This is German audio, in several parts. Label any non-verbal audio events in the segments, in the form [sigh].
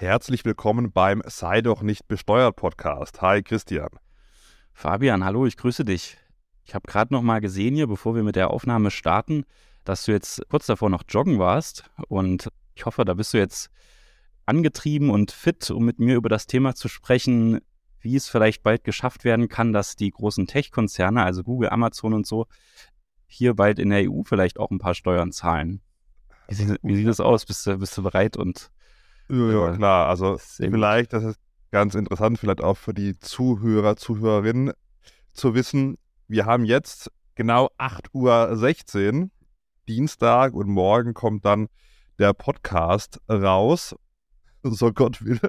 Herzlich willkommen beim Sei doch nicht besteuert Podcast. Hi Christian. Fabian, hallo, ich grüße dich. Ich habe gerade noch mal gesehen hier, bevor wir mit der Aufnahme starten, dass du jetzt kurz davor noch joggen warst und ich hoffe, da bist du jetzt angetrieben und fit, um mit mir über das Thema zu sprechen, wie es vielleicht bald geschafft werden kann, dass die großen Tech-Konzerne, also Google, Amazon und so, hier bald in der EU vielleicht auch ein paar Steuern zahlen. Wie sieht, wie sieht das aus? Bist du, bist du bereit und ja, ja, klar. Also vielleicht, das ist ganz interessant, vielleicht auch für die Zuhörer, Zuhörerinnen zu wissen, wir haben jetzt genau 8.16 Uhr, Dienstag und morgen kommt dann der Podcast raus, [laughs] so Gott will.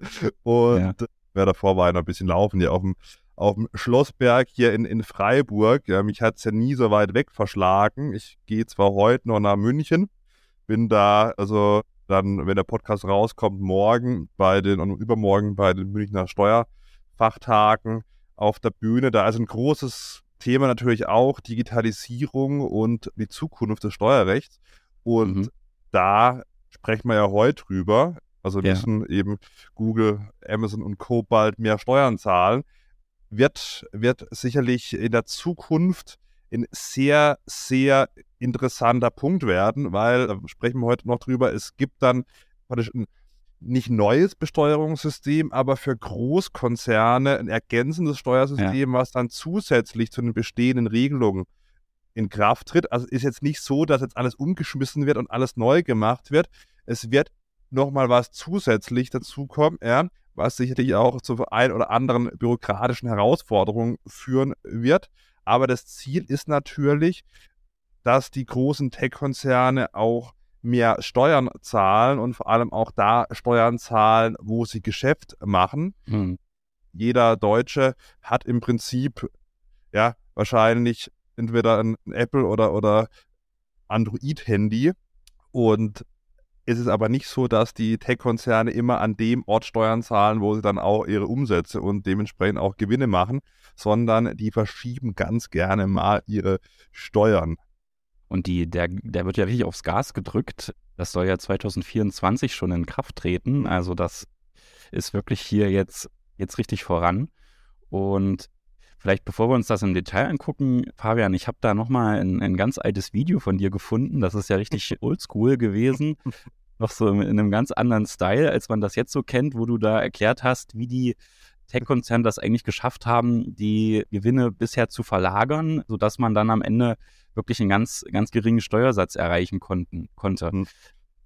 Und ja. wer davor war, noch ein bisschen laufen hier auf dem, auf dem Schlossberg hier in, in Freiburg. Ja, mich hat es ja nie so weit weg verschlagen. Ich gehe zwar heute noch nach München, bin da also dann, wenn der Podcast rauskommt, morgen bei den und übermorgen bei den Münchner Steuerfachtagen auf der Bühne. Da ist ein großes Thema natürlich auch Digitalisierung und die Zukunft des Steuerrechts. Und mhm. da sprechen wir ja heute drüber. Also ja. müssen eben Google, Amazon und Co. bald mehr Steuern zahlen. Wird, wird sicherlich in der Zukunft ein sehr, sehr interessanter Punkt werden, weil, da sprechen wir heute noch drüber, es gibt dann praktisch ein nicht neues Besteuerungssystem, aber für Großkonzerne ein ergänzendes Steuersystem, ja. was dann zusätzlich zu den bestehenden Regelungen in Kraft tritt. Also ist jetzt nicht so, dass jetzt alles umgeschmissen wird und alles neu gemacht wird. Es wird nochmal was zusätzlich dazukommen, ja, was sicherlich auch zu ein oder anderen bürokratischen Herausforderungen führen wird. Aber das Ziel ist natürlich, dass die großen Tech-Konzerne auch mehr Steuern zahlen und vor allem auch da Steuern zahlen, wo sie Geschäft machen. Hm. Jeder Deutsche hat im Prinzip ja wahrscheinlich entweder ein Apple oder, oder Android-Handy und es ist aber nicht so, dass die Tech-Konzerne immer an dem Ort Steuern zahlen, wo sie dann auch ihre Umsätze und dementsprechend auch Gewinne machen, sondern die verschieben ganz gerne mal ihre Steuern. Und die, der, der wird ja richtig aufs Gas gedrückt. Das soll ja 2024 schon in Kraft treten. Also das ist wirklich hier jetzt, jetzt richtig voran. Und vielleicht bevor wir uns das im Detail angucken, Fabian, ich habe da nochmal ein, ein ganz altes Video von dir gefunden. Das ist ja richtig [laughs] oldschool gewesen. Noch so in einem ganz anderen Style, als man das jetzt so kennt, wo du da erklärt hast, wie die Tech-Konzerne das eigentlich geschafft haben, die Gewinne bisher zu verlagern, sodass man dann am Ende wirklich einen ganz, ganz geringen Steuersatz erreichen konnten, konnte. Mhm.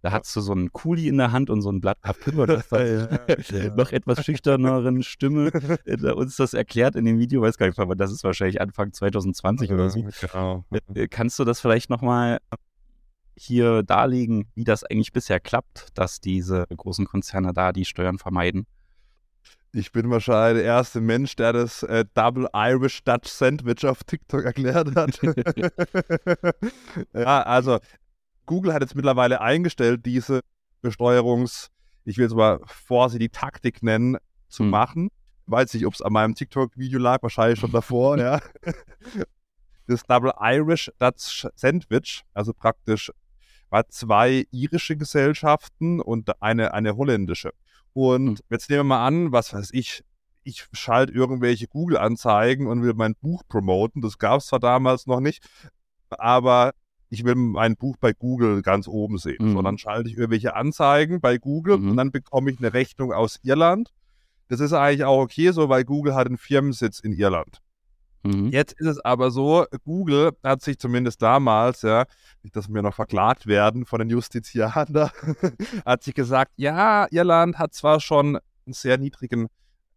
Da hast du so einen Kuli in der Hand und so ein Blatt Papier, [laughs] das ja, [laughs] noch etwas schüchterneren Stimme [laughs] äh, uns das erklärt in dem Video, weiß gar nicht, aber das ist wahrscheinlich Anfang 2020 oder so. Genau. Äh, kannst du das vielleicht nochmal hier darlegen, wie das eigentlich bisher klappt, dass diese großen Konzerne da die Steuern vermeiden? Ich bin wahrscheinlich der erste Mensch, der das äh, Double Irish Dutch Sandwich auf TikTok erklärt hat. [laughs] ja, also Google hat jetzt mittlerweile eingestellt, diese Besteuerungs, ich will es mal vorsichtig Taktik nennen, zu hm. machen. Weiß nicht, ob es an meinem TikTok-Video lag, wahrscheinlich schon davor, ja. [laughs] Das Double Irish Dutch Sandwich, also praktisch war zwei irische Gesellschaften und eine, eine holländische. Und hm. jetzt nehmen wir mal an, was weiß ich, ich schalte irgendwelche Google-Anzeigen und will mein Buch promoten. Das gab es zwar damals noch nicht, aber ich will mein Buch bei Google ganz oben sehen. Mhm. So, dann schalte ich irgendwelche Anzeigen bei Google mhm. und dann bekomme ich eine Rechnung aus Irland. Das ist eigentlich auch okay so, weil Google hat einen Firmensitz in Irland. Mhm. Jetzt ist es aber so, Google hat sich zumindest damals, ja, nicht, dass wir noch verklagt werden von den Justizianern, [laughs] hat sich gesagt, ja, Irland hat zwar schon einen sehr niedrigen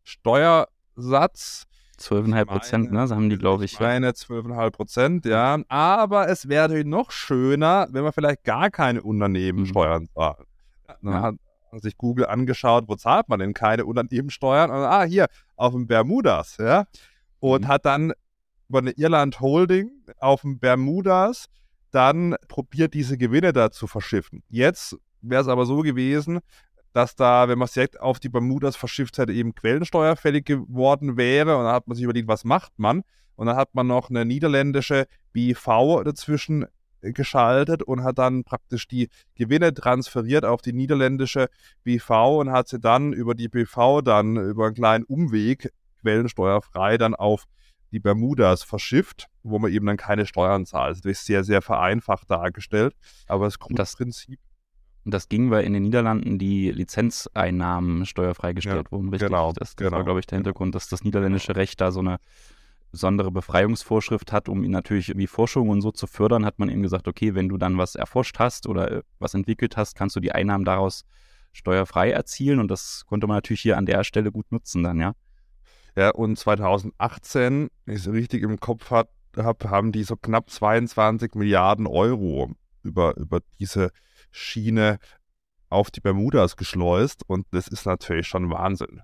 Steuersatz, 12,5 Prozent, ne? Das haben die, glaube ich. Meine 12,5 Prozent, ja. Aber es wäre natürlich noch schöner, wenn man vielleicht gar keine Unternehmenssteuern mhm. zahlt. Dann ja. hat sich Google angeschaut, wo zahlt man denn keine Unternehmenssteuern? Und, ah, hier, auf dem Bermudas, ja und mhm. hat dann über eine Irland Holding auf dem Bermudas dann probiert, diese Gewinne da zu verschiffen. Jetzt wäre es aber so gewesen, dass da, wenn man es direkt auf die Bermudas verschifft hätte, eben Quellensteuer fällig geworden wäre. Und dann hat man sich überlegt, was macht man? Und dann hat man noch eine niederländische BV dazwischen geschaltet und hat dann praktisch die Gewinne transferiert auf die niederländische BV und hat sie dann über die BV dann über einen kleinen Umweg quellensteuerfrei dann auf die Bermudas verschifft, wo man eben dann keine Steuern zahlt. Das ist sehr, sehr vereinfacht dargestellt. Aber das Grundprinzip. Das, das ging, weil in den Niederlanden die Lizenzeinnahmen steuerfrei gestellt ja, wurden, richtig? Genau, das, das genau. war, glaube ich, der Hintergrund, dass das niederländische Recht da so eine besondere Befreiungsvorschrift hat, um ihn natürlich wie Forschung und so zu fördern, hat man ihm gesagt, okay, wenn du dann was erforscht hast oder äh, was entwickelt hast, kannst du die Einnahmen daraus steuerfrei erzielen und das konnte man natürlich hier an der Stelle gut nutzen dann, ja. Ja, und 2018, wenn ich es richtig im Kopf habe, haben die so knapp 22 Milliarden Euro über, über diese Schiene auf die Bermudas geschleust und das ist natürlich schon Wahnsinn.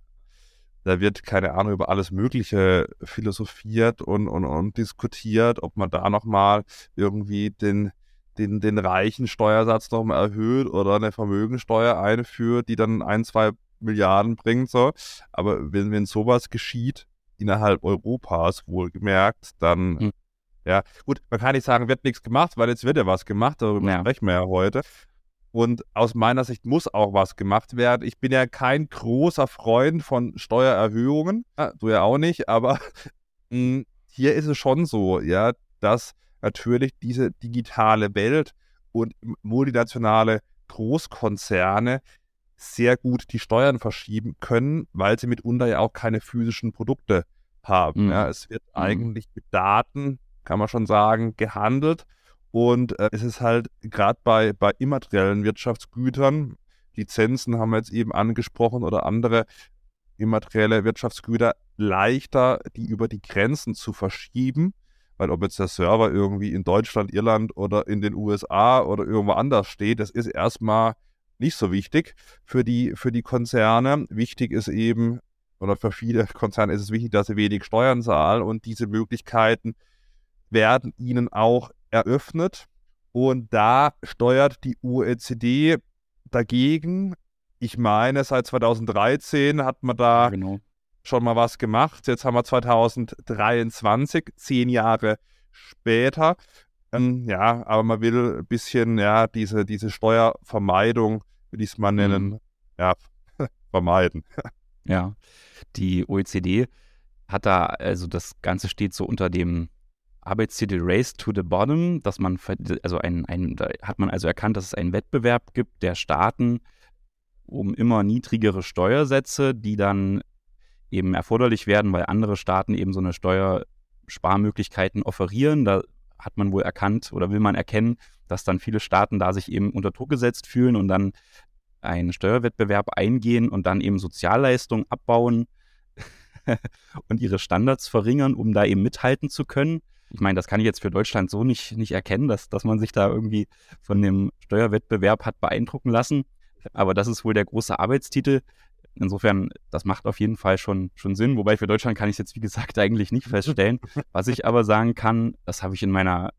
Da wird, keine Ahnung, über alles Mögliche philosophiert und, und, und diskutiert, ob man da nochmal irgendwie den, den, den reichen Steuersatz nochmal erhöht oder eine Vermögensteuer einführt, die dann ein, zwei Milliarden bringt. So. Aber wenn, wenn sowas geschieht, innerhalb Europas wohlgemerkt, dann, hm. ja, gut, man kann nicht sagen, wird nichts gemacht, weil jetzt wird ja was gemacht, darüber ja. sprechen wir ja heute. Und aus meiner Sicht muss auch was gemacht werden. Ich bin ja kein großer Freund von Steuererhöhungen. Ja, du ja auch nicht, aber mh, [laughs] hm, hier ist es schon so, ja, dass natürlich diese digitale Welt und multinationale Großkonzerne sehr gut die Steuern verschieben können, weil sie mitunter ja auch keine physischen Produkte haben. Mhm. Ja, es wird mhm. eigentlich mit Daten, kann man schon sagen, gehandelt. Und äh, es ist halt gerade bei, bei immateriellen Wirtschaftsgütern, Lizenzen haben wir jetzt eben angesprochen oder andere immaterielle Wirtschaftsgüter, leichter, die über die Grenzen zu verschieben. Weil ob jetzt der Server irgendwie in Deutschland, Irland oder in den USA oder irgendwo anders steht, das ist erstmal nicht so wichtig für die, für die Konzerne. Wichtig ist eben, oder für viele Konzerne ist es wichtig, dass sie wenig Steuern zahlen und diese Möglichkeiten werden ihnen auch eröffnet. Und da steuert die OECD dagegen. Ich meine, seit 2013 hat man da genau. schon mal was gemacht. Jetzt haben wir 2023, zehn Jahre später. Ähm, ja, aber man will ein bisschen ja, diese, diese Steuervermeidung, will ich es mal nennen, mhm. ja, [laughs] vermeiden. Ja, die OECD hat da, also das Ganze steht so unter dem Arbeitstitel Race to the Bottom, dass man, also ein, ein, da hat man also erkannt, dass es einen Wettbewerb gibt der Staaten um immer niedrigere Steuersätze, die dann eben erforderlich werden, weil andere Staaten eben so eine Steuersparmöglichkeiten offerieren. Da hat man wohl erkannt oder will man erkennen, dass dann viele Staaten da sich eben unter Druck gesetzt fühlen und dann einen Steuerwettbewerb eingehen und dann eben Sozialleistungen abbauen [laughs] und ihre Standards verringern, um da eben mithalten zu können. Ich meine, das kann ich jetzt für Deutschland so nicht, nicht erkennen, dass, dass man sich da irgendwie von dem Steuerwettbewerb hat beeindrucken lassen. Aber das ist wohl der große Arbeitstitel. Insofern, das macht auf jeden Fall schon, schon Sinn. Wobei für Deutschland kann ich es jetzt, wie gesagt, eigentlich nicht feststellen. Was ich aber sagen kann, das habe ich in meiner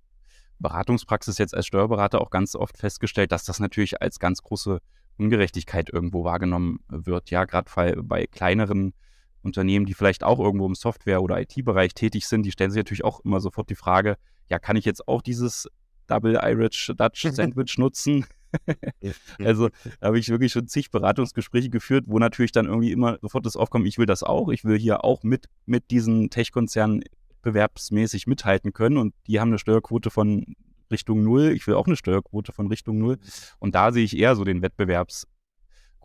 Beratungspraxis jetzt als Steuerberater auch ganz oft festgestellt, dass das natürlich als ganz große Ungerechtigkeit irgendwo wahrgenommen wird. Ja, gerade bei, bei kleineren Unternehmen, die vielleicht auch irgendwo im Software- oder IT-Bereich tätig sind, die stellen sich natürlich auch immer sofort die Frage, ja, kann ich jetzt auch dieses Double Irish Dutch [laughs] Sandwich nutzen? [laughs] also da habe ich wirklich schon zig Beratungsgespräche geführt, wo natürlich dann irgendwie immer sofort das aufkommt, ich will das auch, ich will hier auch mit, mit diesen Tech-Konzernen bewerbsmäßig mithalten können und die haben eine Steuerquote von Richtung Null, ich will auch eine Steuerquote von Richtung Null und da sehe ich eher so den Wettbewerbs-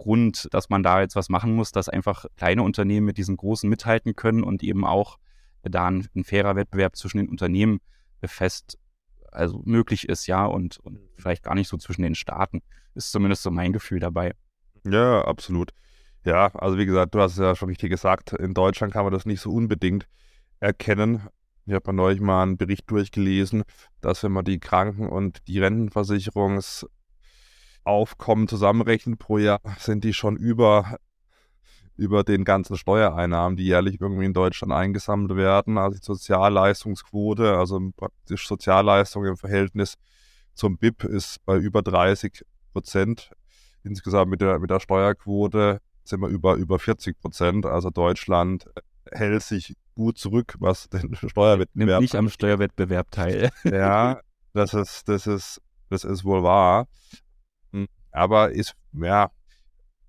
Grund, dass man da jetzt was machen muss, dass einfach kleine Unternehmen mit diesen großen mithalten können und eben auch da ein, ein fairer Wettbewerb zwischen den Unternehmen fest, also möglich ist, ja, und, und vielleicht gar nicht so zwischen den Staaten. Ist zumindest so mein Gefühl dabei. Ja, absolut. Ja, also wie gesagt, du hast es ja schon richtig gesagt, in Deutschland kann man das nicht so unbedingt erkennen. Ich habe neulich mal einen Bericht durchgelesen, dass wenn man die Kranken- und die Rentenversicherungs- Aufkommen zusammenrechnen pro Jahr, sind die schon über, über den ganzen Steuereinnahmen, die jährlich irgendwie in Deutschland eingesammelt werden. Also die Sozialleistungsquote, also praktisch Sozialleistung im Verhältnis zum BIP ist bei über 30 Prozent. Insgesamt mit der, mit der Steuerquote sind wir über, über 40 Prozent. Also Deutschland hält sich gut zurück, was den [laughs] Steuerwettbewerb. Nimmt nicht am Steuerwettbewerb teil. [laughs] Ja, Das ist, das ist, das ist wohl wahr. Hm, aber ist, ja,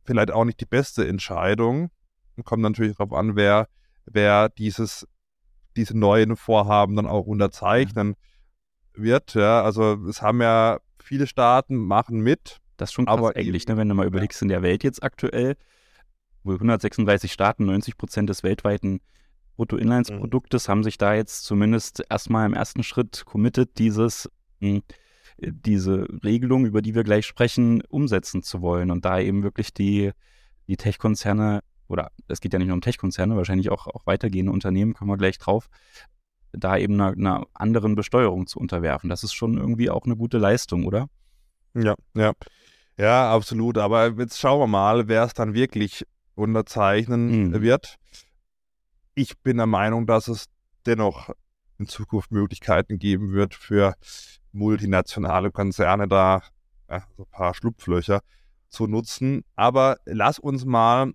vielleicht auch nicht die beste Entscheidung. Kommt natürlich darauf an, wer, wer dieses, diese neuen Vorhaben dann auch unterzeichnen wird. Ja, also es haben ja viele Staaten machen mit. Das ist schon krass aber eigentlich, ne, wenn du mal überlegst, in der Welt jetzt aktuell, wo 136 Staaten, 90 Prozent des weltweiten Bruttoinlandsproduktes mhm. haben sich da jetzt zumindest erstmal im ersten Schritt committed, dieses, hm, diese Regelung, über die wir gleich sprechen, umsetzen zu wollen und da eben wirklich die, die Tech-Konzerne oder es geht ja nicht nur um Tech-Konzerne, wahrscheinlich auch, auch weitergehende Unternehmen, kommen wir gleich drauf, da eben einer, einer anderen Besteuerung zu unterwerfen. Das ist schon irgendwie auch eine gute Leistung, oder? Ja, ja. Ja, absolut. Aber jetzt schauen wir mal, wer es dann wirklich unterzeichnen mhm. wird. Ich bin der Meinung, dass es dennoch in Zukunft Möglichkeiten geben wird für multinationale Konzerne da ja, so ein paar Schlupflöcher zu nutzen. Aber lass uns mal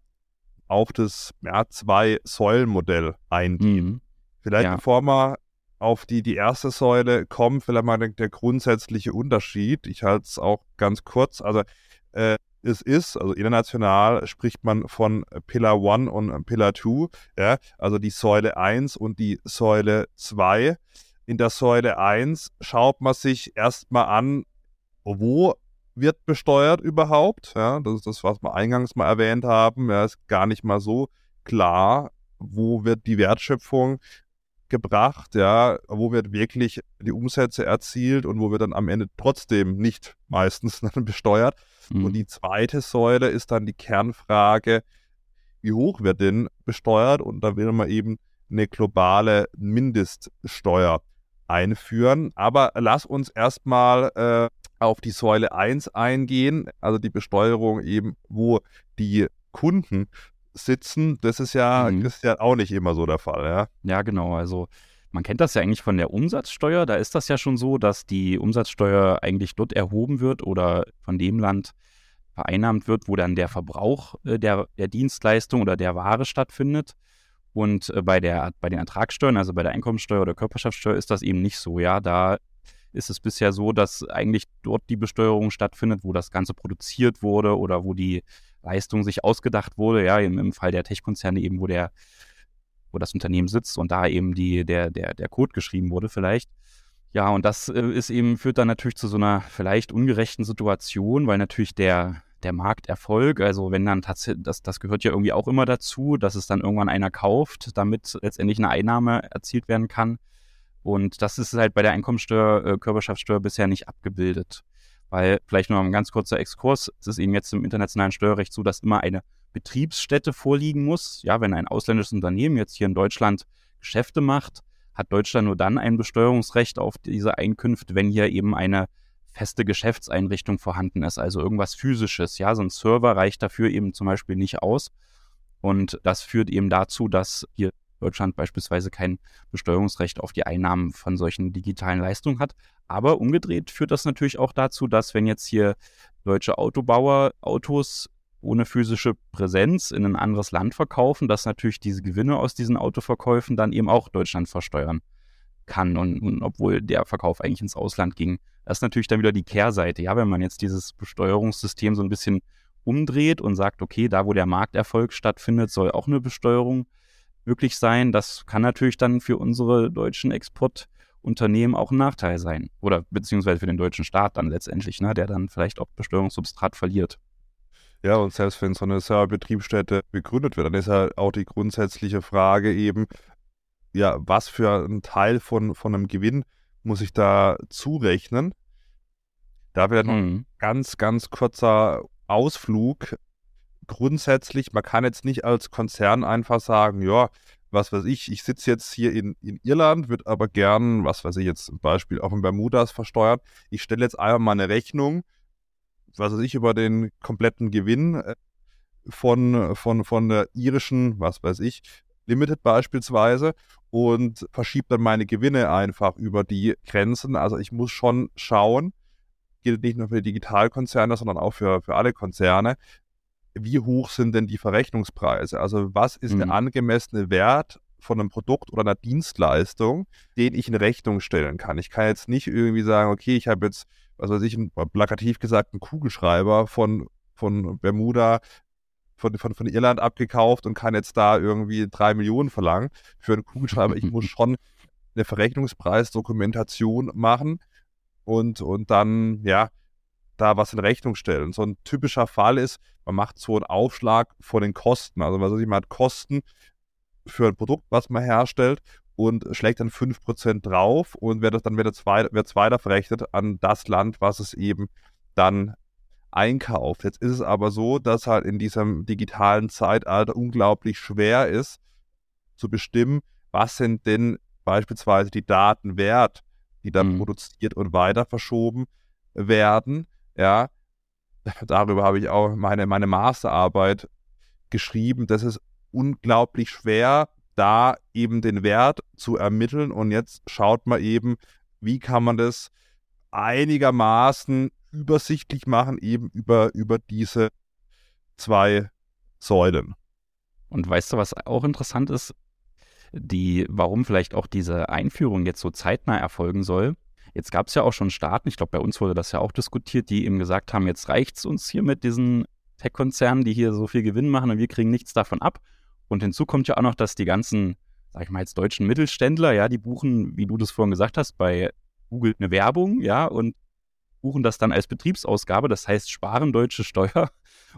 auf das ja, Zwei-Säulen-Modell eingehen. Mhm. Vielleicht ja. bevor wir auf die, die erste Säule kommen, vielleicht mal der, der grundsätzliche Unterschied. Ich halte es auch ganz kurz. Also äh, es ist, also international spricht man von Pillar 1 und Pillar 2, ja, also die Säule 1 und die Säule 2. In der Säule 1 schaut man sich erstmal an, wo wird besteuert überhaupt. Ja, das ist das, was wir eingangs mal erwähnt haben. Ja, ist gar nicht mal so klar, wo wird die Wertschöpfung gebracht, ja, wo wird wirklich die Umsätze erzielt und wo wird dann am Ende trotzdem nicht meistens [laughs] besteuert. Mhm. Und die zweite Säule ist dann die Kernfrage, wie hoch wird denn besteuert? Und da will man eben eine globale Mindeststeuer einführen. Aber lass uns erstmal äh, auf die Säule 1 eingehen, also die Besteuerung eben, wo die Kunden sitzen. Das ist ja, mhm. ist ja auch nicht immer so der Fall, ja. Ja, genau. Also man kennt das ja eigentlich von der Umsatzsteuer. Da ist das ja schon so, dass die Umsatzsteuer eigentlich dort erhoben wird oder von dem Land vereinnahmt wird, wo dann der Verbrauch äh, der, der Dienstleistung oder der Ware stattfindet. Und äh, bei, der, bei den Ertragssteuern, also bei der Einkommensteuer oder Körperschaftssteuer, ist das eben nicht so. Ja, da ist es bisher so, dass eigentlich dort die Besteuerung stattfindet, wo das Ganze produziert wurde oder wo die Leistung sich ausgedacht wurde. Ja, im, im Fall der Tech-Konzerne eben, wo der, wo das Unternehmen sitzt und da eben die, der, der, der Code geschrieben wurde, vielleicht. Ja, und das äh, ist eben, führt dann natürlich zu so einer vielleicht ungerechten Situation, weil natürlich der, der Markterfolg, also wenn dann tatsächlich, das, das gehört ja irgendwie auch immer dazu, dass es dann irgendwann einer kauft, damit letztendlich eine Einnahme erzielt werden kann. Und das ist halt bei der Einkommensteuer, äh, Körperschaftssteuer bisher nicht abgebildet. Weil, vielleicht nur ein ganz kurzer Exkurs, es ist eben jetzt im internationalen Steuerrecht so, dass immer eine Betriebsstätte vorliegen muss. Ja, wenn ein ausländisches Unternehmen jetzt hier in Deutschland Geschäfte macht, hat Deutschland nur dann ein Besteuerungsrecht auf diese Einkünfte, wenn hier eben eine feste Geschäftseinrichtung vorhanden ist, also irgendwas physisches. Ja, so ein Server reicht dafür eben zum Beispiel nicht aus. Und das führt eben dazu, dass hier Deutschland beispielsweise kein Besteuerungsrecht auf die Einnahmen von solchen digitalen Leistungen hat. Aber umgedreht führt das natürlich auch dazu, dass wenn jetzt hier deutsche Autobauer Autos ohne physische Präsenz in ein anderes Land verkaufen, dass natürlich diese Gewinne aus diesen Autoverkäufen dann eben auch Deutschland versteuern kann. Und, und, obwohl der Verkauf eigentlich ins Ausland ging. Das ist natürlich dann wieder die Kehrseite. Ja, wenn man jetzt dieses Besteuerungssystem so ein bisschen umdreht und sagt, okay, da wo der Markterfolg stattfindet, soll auch eine Besteuerung möglich sein. Das kann natürlich dann für unsere deutschen Exportunternehmen auch ein Nachteil sein. Oder beziehungsweise für den deutschen Staat dann letztendlich, ne, der dann vielleicht auch Besteuerungssubstrat verliert. Ja, und selbst wenn so eine Serverbetriebsstätte begründet wird, dann ist ja auch die grundsätzliche Frage eben, ja, was für ein Teil von, von einem Gewinn muss ich da zurechnen? Da wäre noch mhm. ein ganz, ganz kurzer Ausflug grundsätzlich, man kann jetzt nicht als Konzern einfach sagen, ja, was weiß ich, ich sitze jetzt hier in, in Irland, würde aber gern, was weiß ich jetzt zum Beispiel auch in Bermudas versteuern. Ich stelle jetzt einmal mal eine Rechnung, was weiß ich, über den kompletten Gewinn äh, von, von, von der irischen, was weiß ich, Limited beispielsweise und verschiebt dann meine Gewinne einfach über die Grenzen. Also ich muss schon schauen, gilt nicht nur für die Digitalkonzerne, sondern auch für, für alle Konzerne, wie hoch sind denn die Verrechnungspreise? Also was ist mhm. der angemessene Wert von einem Produkt oder einer Dienstleistung, den ich in Rechnung stellen kann. Ich kann jetzt nicht irgendwie sagen, okay, ich habe jetzt, was weiß ich, plakativ gesagt, einen Kugelschreiber von, von Bermuda von, von, von Irland abgekauft und kann jetzt da irgendwie drei Millionen verlangen für einen Kugelschreiber. Ich muss [laughs] schon eine Verrechnungspreisdokumentation machen und, und dann, ja, da was in Rechnung stellen. So ein typischer Fall ist, man macht so einen Aufschlag von den Kosten. Also was weiß ich, man hat Kosten für ein Produkt, was man herstellt und schlägt dann 5% drauf und wird das, dann wird es weiter, weiter verrechnet an das Land, was es eben dann einkauft. Jetzt ist es aber so, dass halt in diesem digitalen Zeitalter unglaublich schwer ist zu bestimmen, was sind denn beispielsweise die Daten wert, die dann mhm. produziert und weiter verschoben werden. Ja, [laughs] darüber habe ich auch meine, meine Masterarbeit geschrieben. Das ist unglaublich schwer, da eben den Wert zu ermitteln. Und jetzt schaut man eben, wie kann man das einigermaßen übersichtlich machen, eben über, über diese zwei Säulen. Und weißt du, was auch interessant ist? Die, warum vielleicht auch diese Einführung jetzt so zeitnah erfolgen soll. Jetzt gab es ja auch schon Staaten, ich glaube, bei uns wurde das ja auch diskutiert, die eben gesagt haben, jetzt reicht es uns hier mit diesen Tech-Konzernen, die hier so viel Gewinn machen und wir kriegen nichts davon ab. Und hinzu kommt ja auch noch, dass die ganzen, sag ich mal jetzt deutschen Mittelständler, ja, die buchen, wie du das vorhin gesagt hast, bei Google eine Werbung, ja, und buchen das dann als Betriebsausgabe, das heißt sparen deutsche Steuer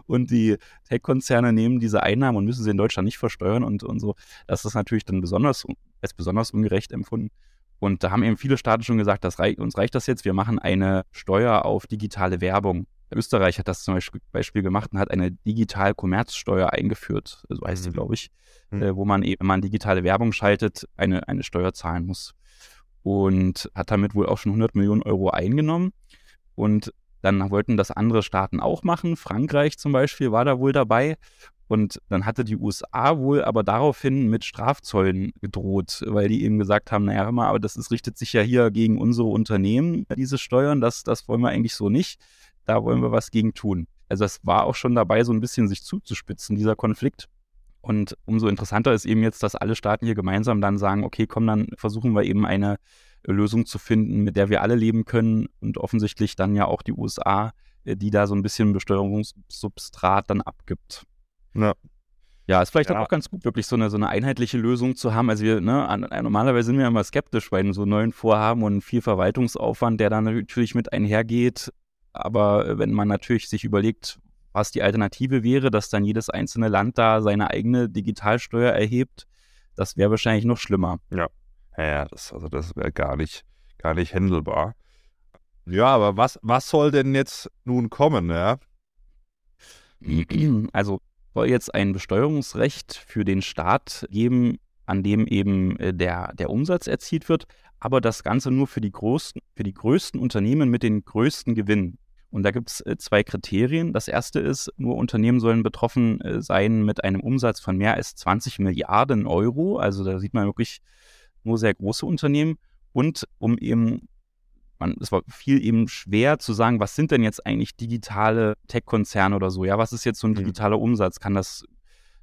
und die Tech-Konzerne nehmen diese Einnahmen und müssen sie in Deutschland nicht versteuern und, und so. Das ist natürlich dann besonders, als besonders ungerecht empfunden. Und da haben eben viele Staaten schon gesagt, das rei uns reicht das jetzt, wir machen eine Steuer auf digitale Werbung. Österreich hat das zum Beispiel gemacht und hat eine Digital-Kommerzsteuer eingeführt, so heißt sie, mhm. glaube ich, mhm. äh, wo man eben, wenn man digitale Werbung schaltet, eine, eine Steuer zahlen muss. Und hat damit wohl auch schon 100 Millionen Euro eingenommen. Und dann wollten das andere Staaten auch machen. Frankreich zum Beispiel war da wohl dabei. Und dann hatte die USA wohl aber daraufhin mit Strafzollen gedroht, weil die eben gesagt haben, naja, hör mal, aber das ist, richtet sich ja hier gegen unsere Unternehmen, diese Steuern, das, das wollen wir eigentlich so nicht. Da wollen wir was gegen tun. Also es war auch schon dabei, so ein bisschen sich zuzuspitzen, dieser Konflikt. Und umso interessanter ist eben jetzt, dass alle Staaten hier gemeinsam dann sagen, okay, komm, dann versuchen wir eben eine Lösung zu finden, mit der wir alle leben können und offensichtlich dann ja auch die USA, äh, die da so ein bisschen Besteuerungssubstrat dann abgibt. Ja. Ja, ist vielleicht ja. auch ganz gut, wirklich so eine, so eine einheitliche Lösung zu haben. Also wir, ne, normalerweise sind wir immer skeptisch bei so neuen Vorhaben und viel Verwaltungsaufwand, der dann natürlich mit einhergeht. Aber wenn man natürlich sich überlegt, was die Alternative wäre, dass dann jedes einzelne Land da seine eigene Digitalsteuer erhebt, das wäre wahrscheinlich noch schlimmer. Ja. Ja, das, also das wäre gar nicht, gar nicht händelbar. Ja, aber was, was soll denn jetzt nun kommen, ja? Also soll jetzt ein Besteuerungsrecht für den Staat geben, an dem eben äh, der, der Umsatz erzielt wird, aber das Ganze nur für die, großen, für die größten Unternehmen mit den größten Gewinnen. Und da gibt es äh, zwei Kriterien. Das erste ist, nur Unternehmen sollen betroffen äh, sein mit einem Umsatz von mehr als 20 Milliarden Euro. Also da sieht man wirklich nur sehr große Unternehmen. Und um eben, man, es war viel eben schwer zu sagen, was sind denn jetzt eigentlich digitale Tech-Konzerne oder so? Ja, was ist jetzt so ein mhm. digitaler Umsatz? Kann das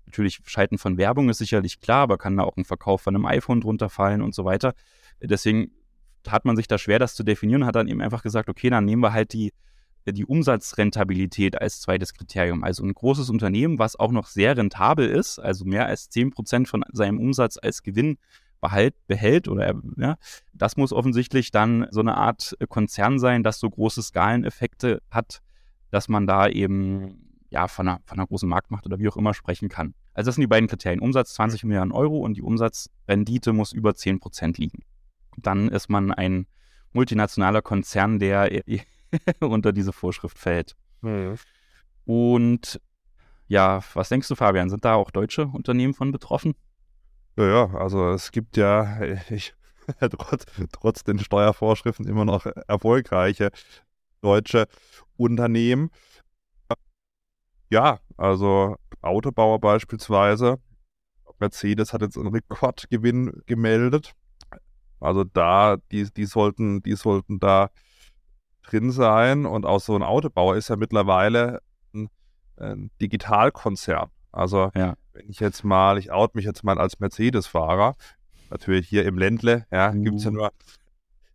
natürlich Schalten von Werbung ist sicherlich klar, aber kann da auch ein Verkauf von einem iPhone drunter fallen und so weiter. Deswegen hat man sich da schwer, das zu definieren hat dann eben einfach gesagt, okay, dann nehmen wir halt die, die Umsatzrentabilität als zweites Kriterium. Also ein großes Unternehmen, was auch noch sehr rentabel ist, also mehr als 10 Prozent von seinem Umsatz als Gewinn behalt, behält oder ja, das muss offensichtlich dann so eine Art Konzern sein, das so große Skaleneffekte hat, dass man da eben ja von einer, von einer großen Marktmacht oder wie auch immer sprechen kann. Also das sind die beiden Kriterien. Umsatz 20 Milliarden Euro und die Umsatzrendite muss über 10 Prozent liegen. Dann ist man ein multinationaler Konzern, der [laughs] unter diese Vorschrift fällt. Mhm. Und ja, was denkst du, Fabian? Sind da auch deutsche Unternehmen von betroffen? Ja, also es gibt ja [laughs] ich, [laughs] trotz, trotz den Steuervorschriften immer noch erfolgreiche deutsche Unternehmen. Ja, also Autobauer beispielsweise. Mercedes hat jetzt einen Rekordgewinn gemeldet. Also da, die, die sollten, die sollten da drin sein. Und auch so ein Autobauer ist ja mittlerweile ein, ein Digitalkonzern. Also ja wenn ich jetzt mal, ich out mich jetzt mal als Mercedes-Fahrer, natürlich hier im Ländle, ja, uh. gibt es ja nur,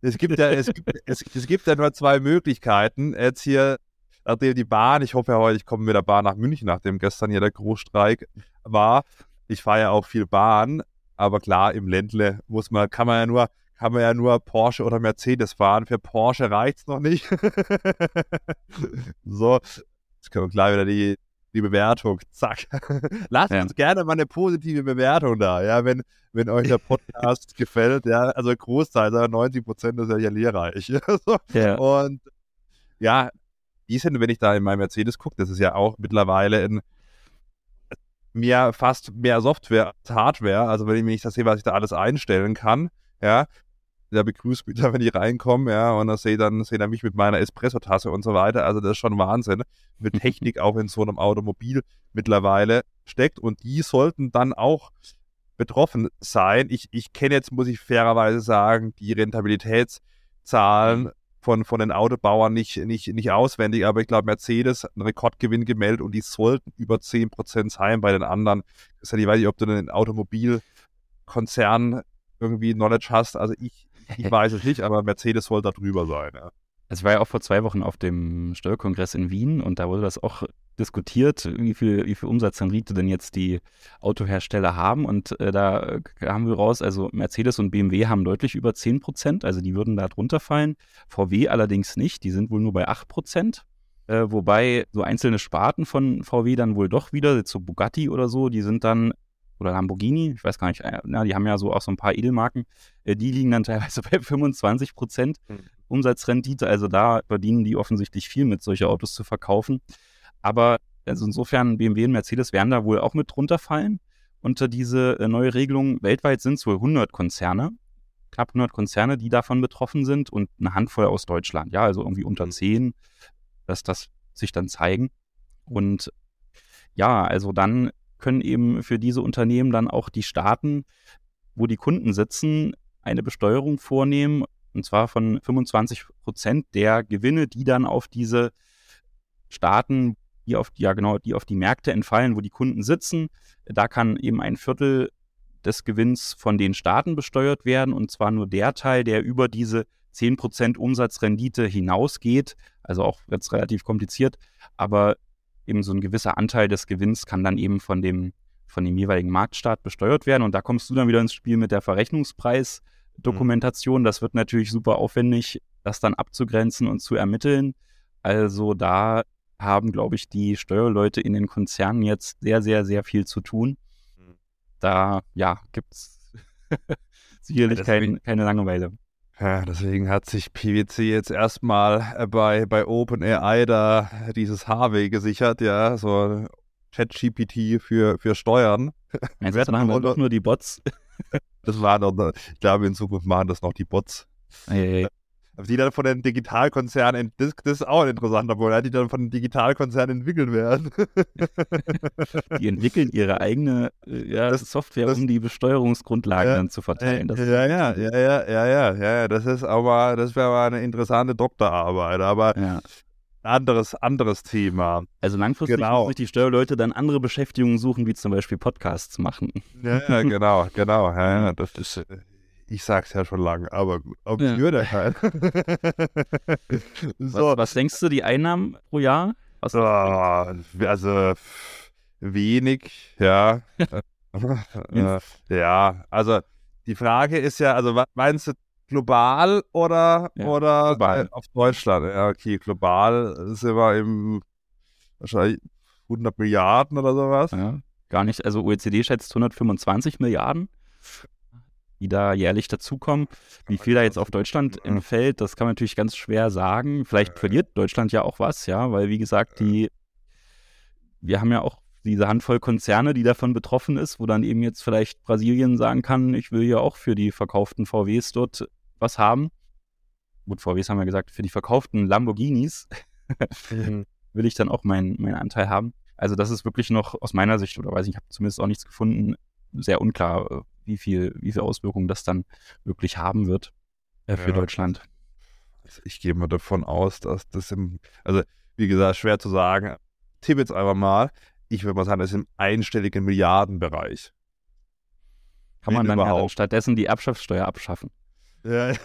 es gibt ja, es gibt, es, es gibt ja nur zwei Möglichkeiten. Jetzt hier, nachdem die Bahn, ich hoffe ja heute, ich komme mit der Bahn nach München, nachdem gestern hier der Großstreik war. Ich fahre ja auch viel Bahn, aber klar, im Ländle muss man, kann man ja nur, kann man ja nur Porsche oder Mercedes fahren. Für Porsche reicht es noch nicht. [laughs] so, jetzt können wir klar wieder die, die Bewertung. Zack. [laughs] Lasst ja. uns gerne mal eine positive Bewertung da, ja, wenn, wenn euch der Podcast [laughs] gefällt. Ja, also Großteil, 90 Prozent ist ja lehrreich. so. ja. Und ja, die sind, wenn ich da in meinem Mercedes gucke, das ist ja auch mittlerweile ein mehr, fast mehr Software als Hardware. Also wenn ich mir nicht das sehe, was ich da alles einstellen kann, ja, der begrüßt mich da, wenn ich reinkomme, ja, und da sehe dann, sehe dann mich mit meiner Espresso-Tasse und so weiter. Also das ist schon Wahnsinn, wie [laughs] Technik auch in so einem Automobil mittlerweile steckt. Und die sollten dann auch betroffen sein. Ich, ich kenne jetzt, muss ich fairerweise sagen, die Rentabilitätszahlen von, von den Autobauern nicht, nicht, nicht auswendig, aber ich glaube, Mercedes hat einen Rekordgewinn gemeldet und die sollten über 10% sein bei den anderen. Das ich weiß nicht, ob du einen Automobilkonzern irgendwie Knowledge hast. Also ich, ich weiß es nicht, aber Mercedes soll da drüber sein. Ja. Also ich war ja auch vor zwei Wochen auf dem Steuerkongress in Wien und da wurde das auch diskutiert, wie viel, wie viel Umsatzrendite denn jetzt die Autohersteller haben. Und äh, da haben wir raus, also Mercedes und BMW haben deutlich über 10 Prozent, also die würden da drunter fallen. VW allerdings nicht, die sind wohl nur bei 8 Prozent. Äh, wobei so einzelne Sparten von VW dann wohl doch wieder, so Bugatti oder so, die sind dann oder Lamborghini, ich weiß gar nicht, äh, na, die haben ja so auch so ein paar Edelmarken, äh, die liegen dann [laughs] teilweise bei 25 Prozent mhm. Umsatzrendite. Also da verdienen die offensichtlich viel mit, solche Autos zu verkaufen. Aber also insofern BMW und Mercedes werden da wohl auch mit drunter fallen unter diese äh, neue Regelung. Weltweit sind es wohl 100 Konzerne, knapp 100 Konzerne, die davon betroffen sind und eine Handvoll aus Deutschland. Ja, also irgendwie unter 10, mhm. dass das sich dann zeigen. Und ja, also dann können eben für diese Unternehmen dann auch die Staaten, wo die Kunden sitzen, eine Besteuerung vornehmen, und zwar von 25 Prozent der Gewinne, die dann auf diese Staaten, die auf, ja genau, die auf die Märkte entfallen, wo die Kunden sitzen. Da kann eben ein Viertel des Gewinns von den Staaten besteuert werden und zwar nur der Teil, der über diese 10% Umsatzrendite hinausgeht. Also auch jetzt relativ kompliziert, aber eben so ein gewisser Anteil des Gewinns kann dann eben von dem, von dem jeweiligen Marktstaat besteuert werden. Und da kommst du dann wieder ins Spiel mit der Verrechnungspreisdokumentation. Mhm. Das wird natürlich super aufwendig, das dann abzugrenzen und zu ermitteln. Also da haben, glaube ich, die Steuerleute in den Konzernen jetzt sehr, sehr, sehr viel zu tun. Mhm. Da, ja, gibt es [laughs] sicherlich ja, kein, keine Langeweile. Ja, deswegen hat sich PwC jetzt erstmal äh, bei, bei OpenAI da dieses Harvey gesichert, ja, so ChatGPT für, für Steuern. Meinst du, machen wir doch nur die Bots? das war doch, ich glaube, in Zukunft machen das noch die Bots. Ei, ei, die dann von den Digitalkonzernen, das, das ist auch ein interessanter Punkt, die dann von den Digitalkonzernen entwickelt werden. [laughs] die entwickeln ihre eigene äh, ja, das, Software, das, um die Besteuerungsgrundlagen ja, dann zu verteilen. Das ja, ja, ja, ja, ja, ja, ja, das ist aber, das wäre mal eine interessante Doktorarbeit, aber ja. anderes, anderes Thema. Also langfristig genau. müssen sich die Steuerleute dann andere Beschäftigungen suchen, wie zum Beispiel Podcasts machen. Ja, genau, genau. Ja, das ist äh, ich sag's ja schon lange, aber gut. Ob ja. würde halt. [laughs] so. was, was, denkst du, die Einnahmen pro Jahr? Oh, [laughs] also wenig, ja. [laughs] ja, also die Frage ist ja, also meinst du global oder, ja, oder global. Äh, auf Deutschland? Ja, okay, global sind wir im wahrscheinlich 100 Milliarden oder sowas. Ja, gar nicht. Also OECD schätzt 125 Milliarden die da jährlich dazukommen. Wie viel da jetzt auf Deutschland entfällt, das kann man natürlich ganz schwer sagen. Vielleicht verliert Deutschland ja auch was, ja, weil wie gesagt, die, wir haben ja auch diese Handvoll Konzerne, die davon betroffen ist, wo dann eben jetzt vielleicht Brasilien sagen kann, ich will ja auch für die verkauften VWs dort was haben. Gut, VWs haben ja gesagt, für die verkauften Lamborghinis mhm. [laughs] will ich dann auch meinen mein Anteil haben. Also das ist wirklich noch aus meiner Sicht, oder weiß ich, ich habe zumindest auch nichts gefunden, sehr unklar, wie viel, wie viel Auswirkungen das dann wirklich haben wird äh, für ja. Deutschland. Also ich gehe mal davon aus, dass das im, also wie gesagt, schwer zu sagen. Tipp jetzt einfach mal. ich würde mal sagen, das ist im einstelligen Milliardenbereich. Kann man dann ja dann stattdessen die Erbschaftssteuer abschaffen. Ja. [laughs] ich,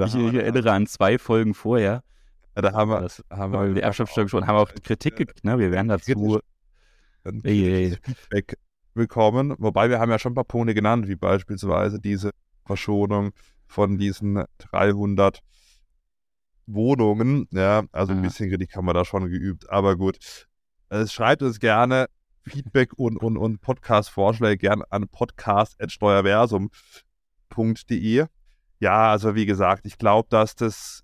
ich erinnere an zwei Folgen vorher. Ja, da haben wir, das, haben wir die Erbschaftssteuer schon, haben wir auch Kritik gekriegt, ne? Wir werden dazu Feedback bekommen. Wobei wir haben ja schon ein paar Punkte genannt, wie beispielsweise diese Verschonung von diesen 300 Wohnungen. Ja, also ein bisschen Kritik haben wir da schon geübt. Aber gut, also schreibt uns gerne Feedback und, und, und Podcast-Vorschläge gerne an podcast.steuerversum.de. Ja, also wie gesagt, ich glaube, dass das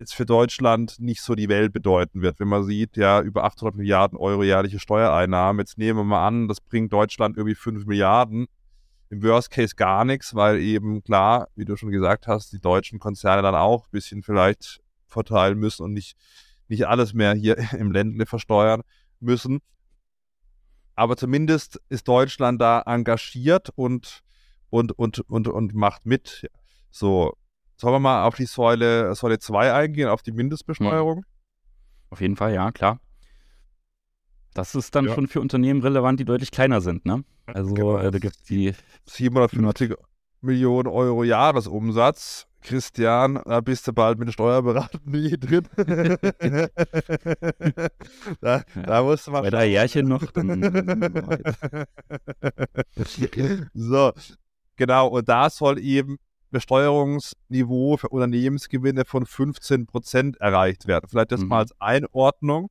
jetzt für Deutschland nicht so die Welt bedeuten wird. Wenn man sieht, ja, über 800 Milliarden Euro jährliche Steuereinnahmen. Jetzt nehmen wir mal an, das bringt Deutschland irgendwie 5 Milliarden. Im Worst Case gar nichts, weil eben klar, wie du schon gesagt hast, die deutschen Konzerne dann auch ein bisschen vielleicht verteilen müssen und nicht, nicht alles mehr hier [laughs] im Ländle versteuern müssen. Aber zumindest ist Deutschland da engagiert und, und, und, und, und macht mit. So, sollen wir mal auf die Säule, Säule 2 eingehen, auf die Mindestbesteuerung? Auf jeden Fall, ja, klar. Das ist dann ja. schon für Unternehmen relevant, die deutlich kleiner sind, ne? Also genau. äh, da gibt die 750 Millionen Euro Jahresumsatz. Christian, da bist du bald mit der Steuerberatung nie drin. [laughs] da, ja, da musst du mal. Bei drei Jährchen noch. [laughs] so, genau. Und da soll eben Besteuerungsniveau für Unternehmensgewinne von 15% erreicht werden. Vielleicht das mhm. mal als Einordnung.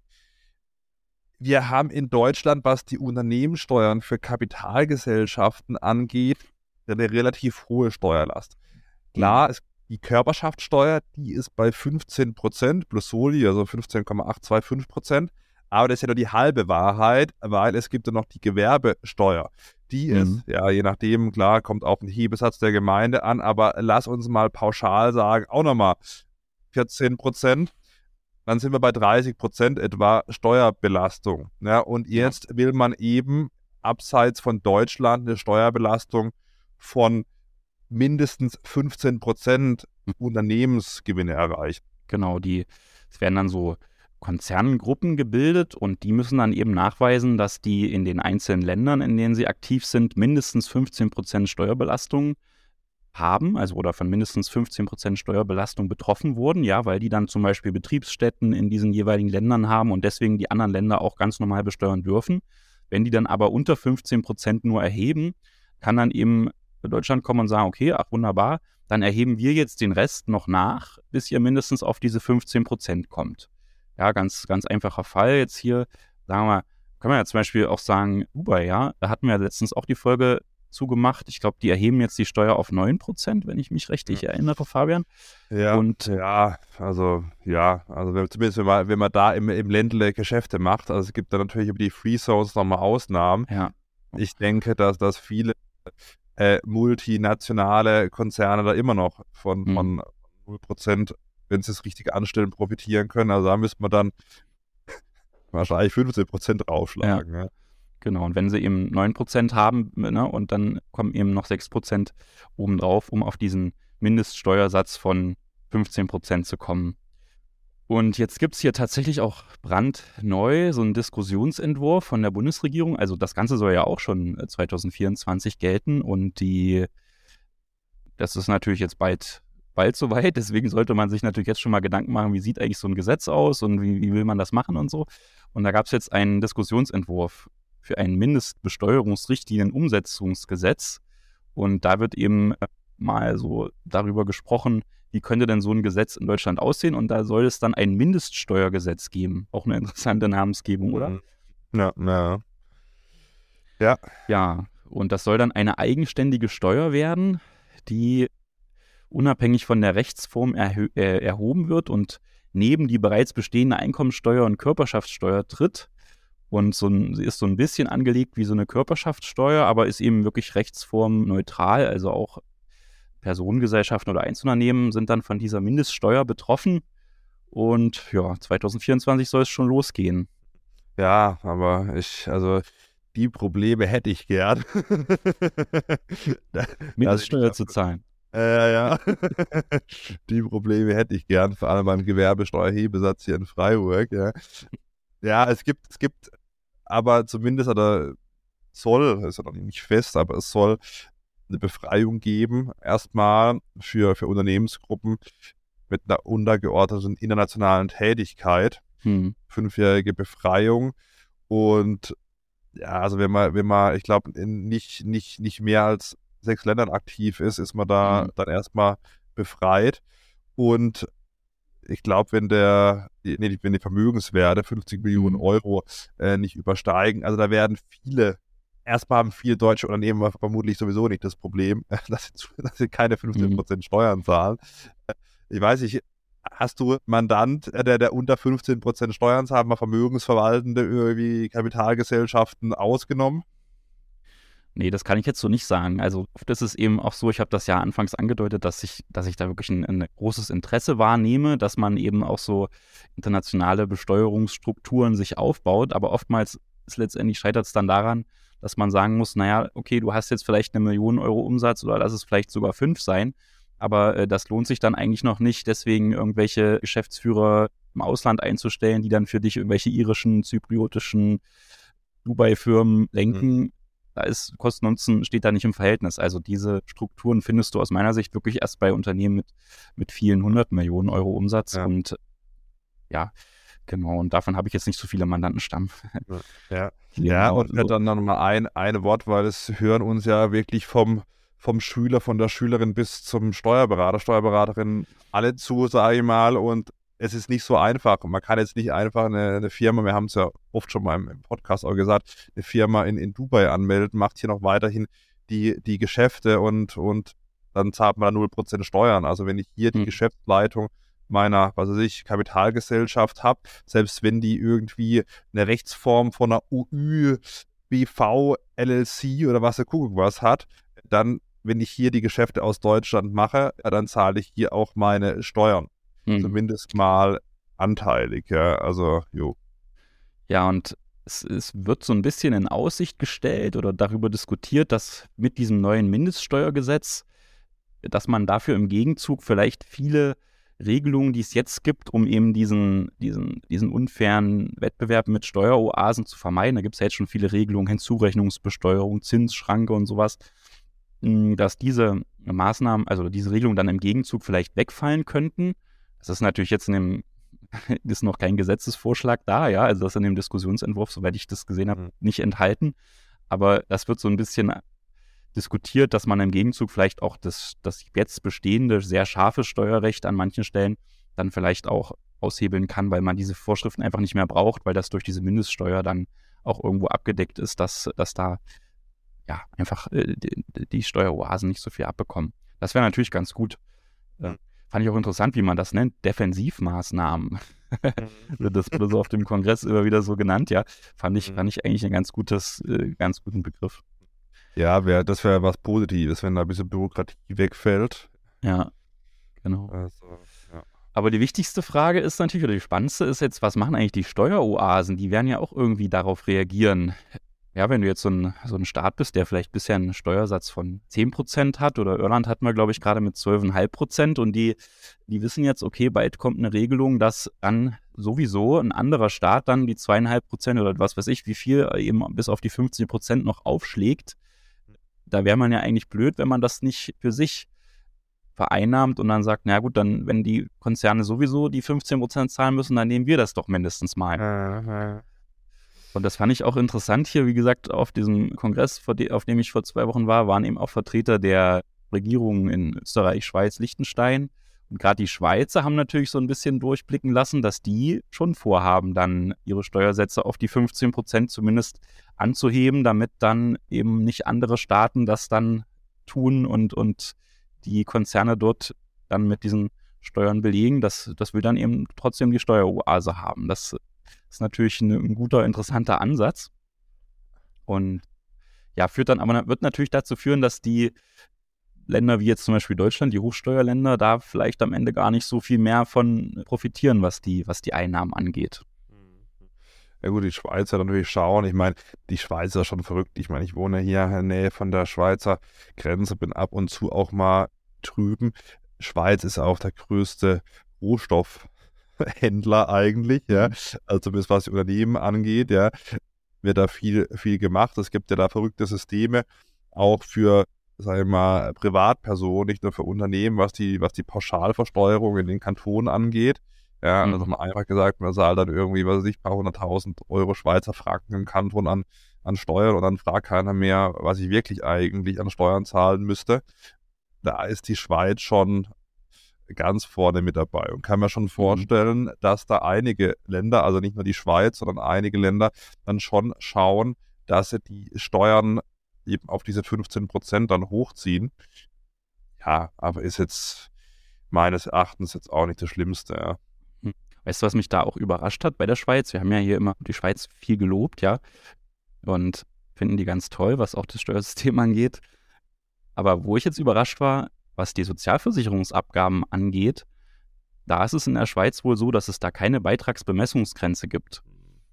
Wir haben in Deutschland, was die Unternehmenssteuern für Kapitalgesellschaften angeht, eine relativ hohe Steuerlast. Klar, mhm. es die Körperschaftssteuer, die ist bei 15% plus Soli, also 15,825% Aber das ist ja nur die halbe Wahrheit, weil es gibt ja noch die Gewerbesteuer. Die mhm. ist, ja, je nachdem, klar, kommt auf den Hebesatz der Gemeinde an, aber lass uns mal pauschal sagen, auch nochmal 14% Dann sind wir bei 30% etwa Steuerbelastung. Ja, und jetzt will man eben abseits von Deutschland eine Steuerbelastung von mindestens 15 Prozent Unternehmensgewinne erreicht. Genau, die, es werden dann so Konzerngruppen gebildet und die müssen dann eben nachweisen, dass die in den einzelnen Ländern, in denen sie aktiv sind, mindestens 15 Prozent Steuerbelastung haben, also oder von mindestens 15 Prozent Steuerbelastung betroffen wurden, ja, weil die dann zum Beispiel Betriebsstätten in diesen jeweiligen Ländern haben und deswegen die anderen Länder auch ganz normal besteuern dürfen. Wenn die dann aber unter 15 Prozent nur erheben, kann dann eben Deutschland kommen und sagen, okay, ach wunderbar, dann erheben wir jetzt den Rest noch nach, bis ihr mindestens auf diese 15 Prozent kommt. Ja, ganz, ganz einfacher Fall. Jetzt hier, sagen wir, können wir ja zum Beispiel auch sagen, Uber, ja, da hatten wir letztens auch die Folge zugemacht. Ich glaube, die erheben jetzt die Steuer auf 9 Prozent, wenn ich mich richtig ja. erinnere, Fabian. Ja, und, ja, also, ja, also wenn, zumindest wenn man, wenn man da im, im Ländle Geschäfte macht, also es gibt da natürlich über die Free Zones nochmal Ausnahmen. Ja. Ich denke, dass, dass viele äh, multinationale Konzerne da immer noch von, mhm. von 0%, wenn sie es richtig anstellen, profitieren können. Also da müsste man dann [laughs] wahrscheinlich 15% draufschlagen. Ja. Ja. Genau, und wenn sie eben 9% haben ne, und dann kommen eben noch 6% obendrauf, um auf diesen Mindeststeuersatz von 15% zu kommen. Und jetzt gibt es hier tatsächlich auch brandneu so einen Diskussionsentwurf von der Bundesregierung. Also das Ganze soll ja auch schon 2024 äh, gelten und die, das ist natürlich jetzt bald, bald soweit. Deswegen sollte man sich natürlich jetzt schon mal Gedanken machen, wie sieht eigentlich so ein Gesetz aus und wie, wie will man das machen und so. Und da gab es jetzt einen Diskussionsentwurf für ein Mindestbesteuerungsrichtlinienumsetzungsgesetz. Und da wird eben äh, mal so darüber gesprochen, wie könnte denn so ein Gesetz in Deutschland aussehen? Und da soll es dann ein Mindeststeuergesetz geben. Auch eine interessante Namensgebung, oder? Mhm. Ja, ja. Ja. Ja, und das soll dann eine eigenständige Steuer werden, die unabhängig von der Rechtsform äh, erhoben wird und neben die bereits bestehende Einkommensteuer und Körperschaftssteuer tritt. Und so ein, sie ist so ein bisschen angelegt wie so eine Körperschaftssteuer, aber ist eben wirklich rechtsformneutral, also auch Personengesellschaften oder Einzelunternehmen sind dann von dieser Mindeststeuer betroffen. Und ja, 2024 soll es schon losgehen. Ja, aber ich, also die Probleme hätte ich gern. [laughs] Mindeststeuer zu zahlen. Ja, ja. [laughs] die Probleme hätte ich gern, vor allem beim Gewerbesteuerhebesatz hier in Freiburg. Ja. Ja, es gibt, es gibt aber zumindest oder soll, ist ja noch nicht fest, aber es soll eine Befreiung geben, erstmal für, für Unternehmensgruppen mit einer untergeordneten internationalen Tätigkeit. Hm. Fünfjährige Befreiung. Und ja, also wenn man, wenn man, ich glaube, nicht, nicht, nicht mehr als sechs Ländern aktiv ist, ist man da hm. dann erstmal befreit. Und ich glaube, wenn der, nee, wenn die Vermögenswerte 50 Millionen hm. Euro äh, nicht übersteigen, also da werden viele erstmal haben viele deutsche Unternehmen vermutlich sowieso nicht das Problem, [laughs] dass sie, dass sie keine 15% mhm. Steuern zahlen. Ich weiß nicht, hast du Mandant, äh, der, der unter 15% Steuern zahlt, mal Vermögensverwaltende, irgendwie Kapitalgesellschaften ausgenommen? Nee, das kann ich jetzt so nicht sagen. Also oft ist es eben auch so, ich habe das ja anfangs angedeutet, dass ich, dass ich da wirklich ein, ein, großes Interesse wahrnehme, dass man eben auch so internationale Besteuerungsstrukturen sich aufbaut, aber oftmals ist letztendlich scheitert es dann daran, dass man sagen muss, naja, okay, du hast jetzt vielleicht eine Million Euro Umsatz oder lass es vielleicht sogar fünf sein, aber äh, das lohnt sich dann eigentlich noch nicht, deswegen irgendwelche Geschäftsführer im Ausland einzustellen, die dann für dich irgendwelche irischen, zypriotischen Dubai-Firmen lenken. Mhm. Da ist Kosten-Nutzen steht da nicht im Verhältnis. Also diese Strukturen findest du aus meiner Sicht wirklich erst bei Unternehmen mit, mit vielen hundert Millionen Euro Umsatz. Ja. Und ja, Genau, und davon habe ich jetzt nicht so viele Mandantenstamm. Ja, ja [laughs] und so. dann noch mal ein, ein Wort, weil es hören uns ja wirklich vom, vom Schüler, von der Schülerin bis zum Steuerberater, Steuerberaterin alle zu, sage ich mal. Und es ist nicht so einfach. Man kann jetzt nicht einfach eine, eine Firma, wir haben es ja oft schon mal im, Podcast auch gesagt, eine Firma in, in Dubai anmelden, macht hier noch weiterhin die, die Geschäfte und, und dann zahlt man da 0% Steuern. Also wenn ich hier die hm. Geschäftsleitung meiner, was weiß ich, Kapitalgesellschaft habe, selbst wenn die irgendwie eine Rechtsform von einer UÜ, BV, LLC oder was der Kuckuck was hat, dann, wenn ich hier die Geschäfte aus Deutschland mache, dann zahle ich hier auch meine Steuern. Mhm. Zumindest mal anteilig, ja, also, jo. Ja, und es, es, wird so ein bisschen in Aussicht gestellt oder darüber diskutiert, dass mit diesem neuen Mindeststeuergesetz, dass man dafür im Gegenzug vielleicht viele Regelungen, die es jetzt gibt, um eben diesen, diesen, diesen unfairen Wettbewerb mit Steueroasen zu vermeiden. Da gibt es ja jetzt schon viele Regelungen, Hinzurechnungsbesteuerung, Zinsschranke und sowas, hm, dass diese Maßnahmen, also diese Regelungen dann im Gegenzug vielleicht wegfallen könnten. Das ist natürlich jetzt in dem, [laughs] ist noch kein Gesetzesvorschlag da, ja, also das ist in dem Diskussionsentwurf, soweit ich das gesehen habe, mhm. nicht enthalten. Aber das wird so ein bisschen diskutiert, dass man im Gegenzug vielleicht auch das, das jetzt bestehende, sehr scharfe Steuerrecht an manchen Stellen dann vielleicht auch aushebeln kann, weil man diese Vorschriften einfach nicht mehr braucht, weil das durch diese Mindeststeuer dann auch irgendwo abgedeckt ist, dass, dass da ja einfach äh, die, die, Steueroasen nicht so viel abbekommen. Das wäre natürlich ganz gut. Äh, fand ich auch interessant, wie man das nennt, Defensivmaßnahmen. Mhm. [laughs] das wurde so auf dem Kongress immer wieder so genannt, ja. Fand ich, mhm. fand ich eigentlich ein ganz gutes, äh, ganz guten Begriff. Ja, wär, das wäre was Positives, wenn da ein bisschen Bürokratie wegfällt. Ja, genau. Also, ja. Aber die wichtigste Frage ist natürlich, oder die spannendste ist jetzt, was machen eigentlich die Steueroasen? Die werden ja auch irgendwie darauf reagieren. Ja, wenn du jetzt so ein, so ein Staat bist, der vielleicht bisher einen Steuersatz von 10% hat, oder Irland hat man, glaube ich, gerade mit 12,5% und die, die wissen jetzt, okay, bald kommt eine Regelung, dass dann sowieso ein anderer Staat dann die 2,5% oder was weiß ich, wie viel eben bis auf die 50% noch aufschlägt da wäre man ja eigentlich blöd, wenn man das nicht für sich vereinnahmt und dann sagt, na gut, dann, wenn die Konzerne sowieso die 15 Prozent zahlen müssen, dann nehmen wir das doch mindestens mal. Und das fand ich auch interessant hier, wie gesagt, auf diesem Kongress, auf dem ich vor zwei Wochen war, waren eben auch Vertreter der Regierungen in Österreich, Schweiz, Liechtenstein und gerade die Schweizer haben natürlich so ein bisschen durchblicken lassen, dass die schon vorhaben, dann ihre Steuersätze auf die 15 Prozent zumindest anzuheben, damit dann eben nicht andere Staaten das dann tun und, und die Konzerne dort dann mit diesen Steuern belegen. Das, das will dann eben trotzdem die Steueroase haben. Das ist natürlich ein, ein guter, interessanter Ansatz. Und ja, führt dann aber wird natürlich dazu führen, dass die Länder wie jetzt zum Beispiel Deutschland, die Hochsteuerländer, da vielleicht am Ende gar nicht so viel mehr von profitieren, was die, was die Einnahmen angeht. Ja gut, die Schweizer natürlich schauen. Ich meine, die Schweizer schon verrückt. Ich meine, ich wohne hier in der Nähe von der Schweizer Grenze, bin ab und zu auch mal drüben. Schweiz ist auch der größte Rohstoff [laughs] Händler eigentlich, ja. Also zumindest was die Unternehmen angeht, ja, wird da viel, viel gemacht. Es gibt ja da verrückte Systeme, auch für, sagen wir mal, Privatpersonen, nicht nur für Unternehmen, was die, was die Pauschalversteuerung in den Kantonen angeht. Ja, mhm. also mal einfach gesagt, man zahlt dann irgendwie, was weiß ich, ein paar hunderttausend Euro Schweizer Franken im Kanton an, an Steuern und dann fragt keiner mehr, was ich wirklich eigentlich an Steuern zahlen müsste. Da ist die Schweiz schon ganz vorne mit dabei und kann mir schon mhm. vorstellen, mhm. dass da einige Länder, also nicht nur die Schweiz, sondern einige Länder dann schon schauen, dass sie die Steuern eben auf diese 15 Prozent dann hochziehen. Ja, aber ist jetzt meines Erachtens jetzt auch nicht das Schlimmste, ja. Hm. Weißt du, was mich da auch überrascht hat bei der Schweiz? Wir haben ja hier immer die Schweiz viel gelobt, ja. Und finden die ganz toll, was auch das Steuersystem [laughs] angeht. Aber wo ich jetzt überrascht war, was die Sozialversicherungsabgaben angeht, da ist es in der Schweiz wohl so, dass es da keine Beitragsbemessungsgrenze gibt.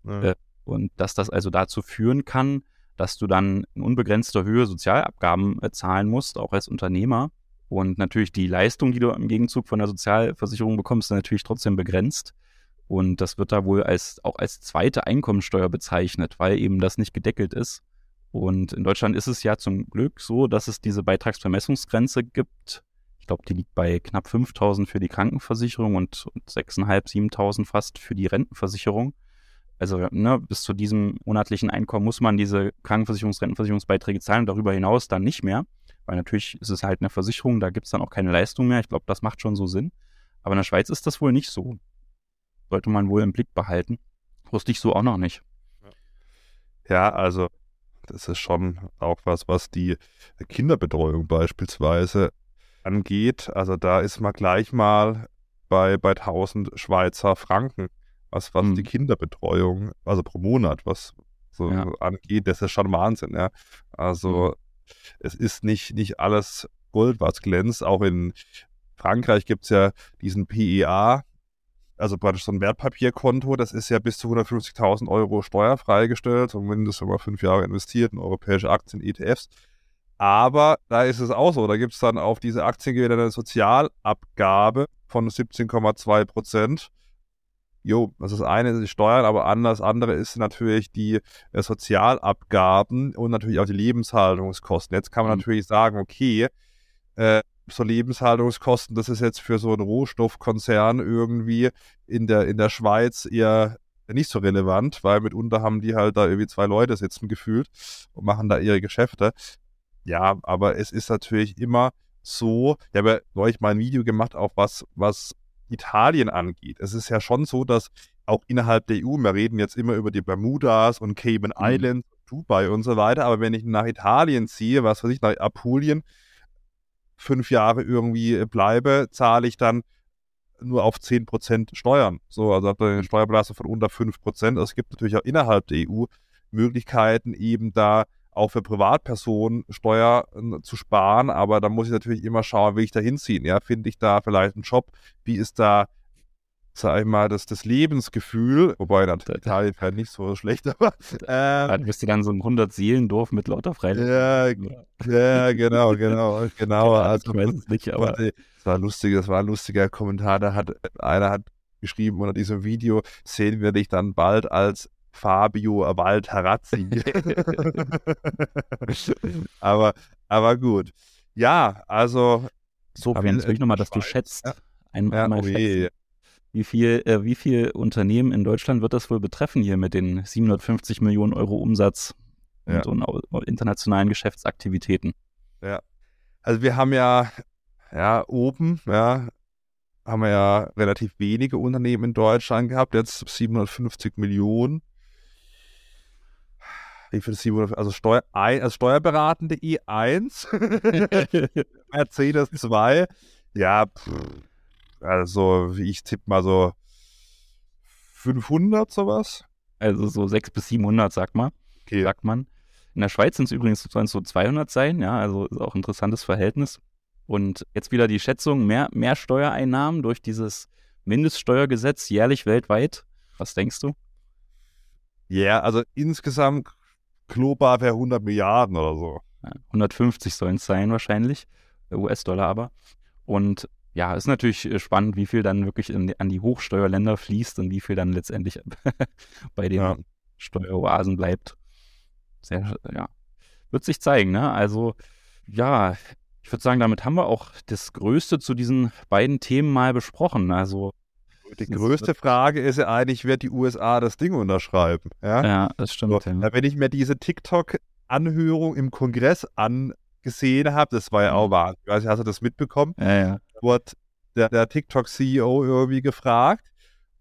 Ja. Äh, und dass das also dazu führen kann, dass du dann in unbegrenzter Höhe Sozialabgaben äh, zahlen musst, auch als Unternehmer. Und natürlich die Leistung, die du im Gegenzug von der Sozialversicherung bekommst, ist natürlich trotzdem begrenzt. Und das wird da wohl als, auch als zweite Einkommensteuer bezeichnet, weil eben das nicht gedeckelt ist. Und in Deutschland ist es ja zum Glück so, dass es diese Beitragsvermessungsgrenze gibt. Ich glaube, die liegt bei knapp 5000 für die Krankenversicherung und, und 6.500, 7000 fast für die Rentenversicherung. Also ne, bis zu diesem monatlichen Einkommen muss man diese Krankenversicherungs-, Rentenversicherungsbeiträge zahlen, darüber hinaus dann nicht mehr. Weil natürlich ist es halt eine Versicherung, da gibt es dann auch keine Leistung mehr. Ich glaube, das macht schon so Sinn. Aber in der Schweiz ist das wohl nicht so. Sollte man wohl im Blick behalten. Wusste ich so auch noch nicht. Ja, also das ist schon auch was, was die Kinderbetreuung beispielsweise angeht. Also da ist man gleich mal bei, bei 1000 Schweizer Franken, was, was mhm. die Kinderbetreuung, also pro Monat, was so ja. angeht, das ist schon Wahnsinn, ja. Also mhm. es ist nicht, nicht alles Gold, was glänzt. Auch in Frankreich gibt es ja diesen PEA, also praktisch so ein Wertpapierkonto, das ist ja bis zu 150.000 Euro steuerfrei gestellt, zumindest wenn man fünf Jahre investiert in europäische Aktien, ETFs. Aber da ist es auch so, da gibt es dann auf diese Aktiengewinne eine Sozialabgabe von 17,2 Prozent. Jo, das ist eine die Steuern, aber anders, andere ist natürlich die äh, Sozialabgaben und natürlich auch die Lebenshaltungskosten. Jetzt kann man mhm. natürlich sagen, okay, äh, so Lebenshaltungskosten, das ist jetzt für so einen Rohstoffkonzern irgendwie in der, in der Schweiz eher nicht so relevant, weil mitunter haben die halt da irgendwie zwei Leute sitzen gefühlt und machen da ihre Geschäfte. Ja, aber es ist natürlich immer so, ich habe ja neulich mal ein Video gemacht, auch was, was Italien angeht. Es ist ja schon so, dass auch innerhalb der EU, wir reden jetzt immer über die Bermudas und Cayman mhm. Islands, Dubai und so weiter, aber wenn ich nach Italien ziehe, was weiß ich, nach Apulien, fünf Jahre irgendwie bleibe, zahle ich dann nur auf 10% Steuern. So, also habe eine Steuerbelastung von unter 5%. Also es gibt natürlich auch innerhalb der EU Möglichkeiten, eben da auch für Privatpersonen Steuern zu sparen, aber da muss ich natürlich immer schauen, will ich da hinziehen. Ja, finde ich da vielleicht einen Job? Wie ist da sag ich mal, das, das Lebensgefühl, wobei dann Italien wäre nicht so schlecht, [laughs] aber. Ähm, dann bist du dann so ein 100-Seelendorf mit lauter Freiheit. Ja, ja, genau, genau, genau. Also, weiß es nicht, aber. Das war lustig, das war ein lustiger Kommentar, da hat, einer hat geschrieben unter diesem Video, sehen wir dich dann bald als Fabio Walterazzi. [laughs] aber, aber gut. Ja, also. So jetzt will ich nochmal, dass du schätzt. Ja. Einmal ja, oh schätzen. Wie viel, äh, wie viel Unternehmen in Deutschland wird das wohl betreffen hier mit den 750 Millionen Euro Umsatz ja. und, und internationalen Geschäftsaktivitäten? Ja. Also wir haben ja, ja, oben, ja, haben wir ja relativ wenige Unternehmen in Deutschland gehabt, jetzt 750 Millionen. Wie viel 700, also, Steuer, also Steuerberatende E1, [laughs] [laughs] Mercedes 2, ja, pff, also, ich tippe mal so 500 sowas. Also so 600 bis 700, sagt man. Okay. Sagt man. In der Schweiz sind es übrigens so 200 sein, ja, also ist auch ein interessantes Verhältnis. Und jetzt wieder die Schätzung, mehr, mehr Steuereinnahmen durch dieses Mindeststeuergesetz jährlich weltweit. Was denkst du? Ja, yeah, also insgesamt global wäre 100 Milliarden oder so. 150 sollen es sein wahrscheinlich, US-Dollar aber. Und ja, ist natürlich äh, spannend, wie viel dann wirklich in, an die Hochsteuerländer fließt und wie viel dann letztendlich [laughs] bei den ja. Steueroasen bleibt. Sehr, ja, wird sich zeigen, ne? Also, ja, ich würde sagen, damit haben wir auch das Größte zu diesen beiden Themen mal besprochen. Also, die größte Frage ist ja eigentlich, wird die USA das Ding unterschreiben? Ja, ja das stimmt. So, ja. Wenn ich mir diese TikTok-Anhörung im Kongress angesehen habe, das war ja auch mhm. wahr. Ich weiß nicht, hast du das mitbekommen? Ja, ja. Wurde der, der TikTok-CEO irgendwie gefragt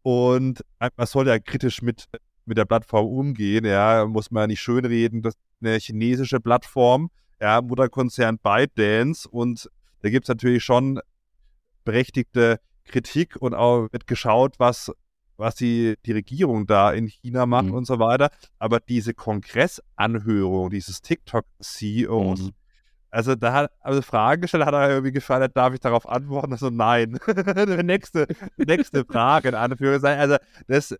und man soll ja kritisch mit, mit der Plattform umgehen. Ja, muss man ja nicht schönreden. Das ist eine chinesische Plattform, ja, Mutterkonzern ByteDance und da gibt es natürlich schon berechtigte Kritik und auch wird geschaut, was, was die, die Regierung da in China macht mhm. und so weiter. Aber diese Kongressanhörung dieses TikTok-CEOs, mhm. Also da hat also Fragen gestellt, hat er irgendwie gefallen, darf ich darauf antworten? Also nein. [laughs] nächste, nächste Frage in Anführungszeichen. Also das,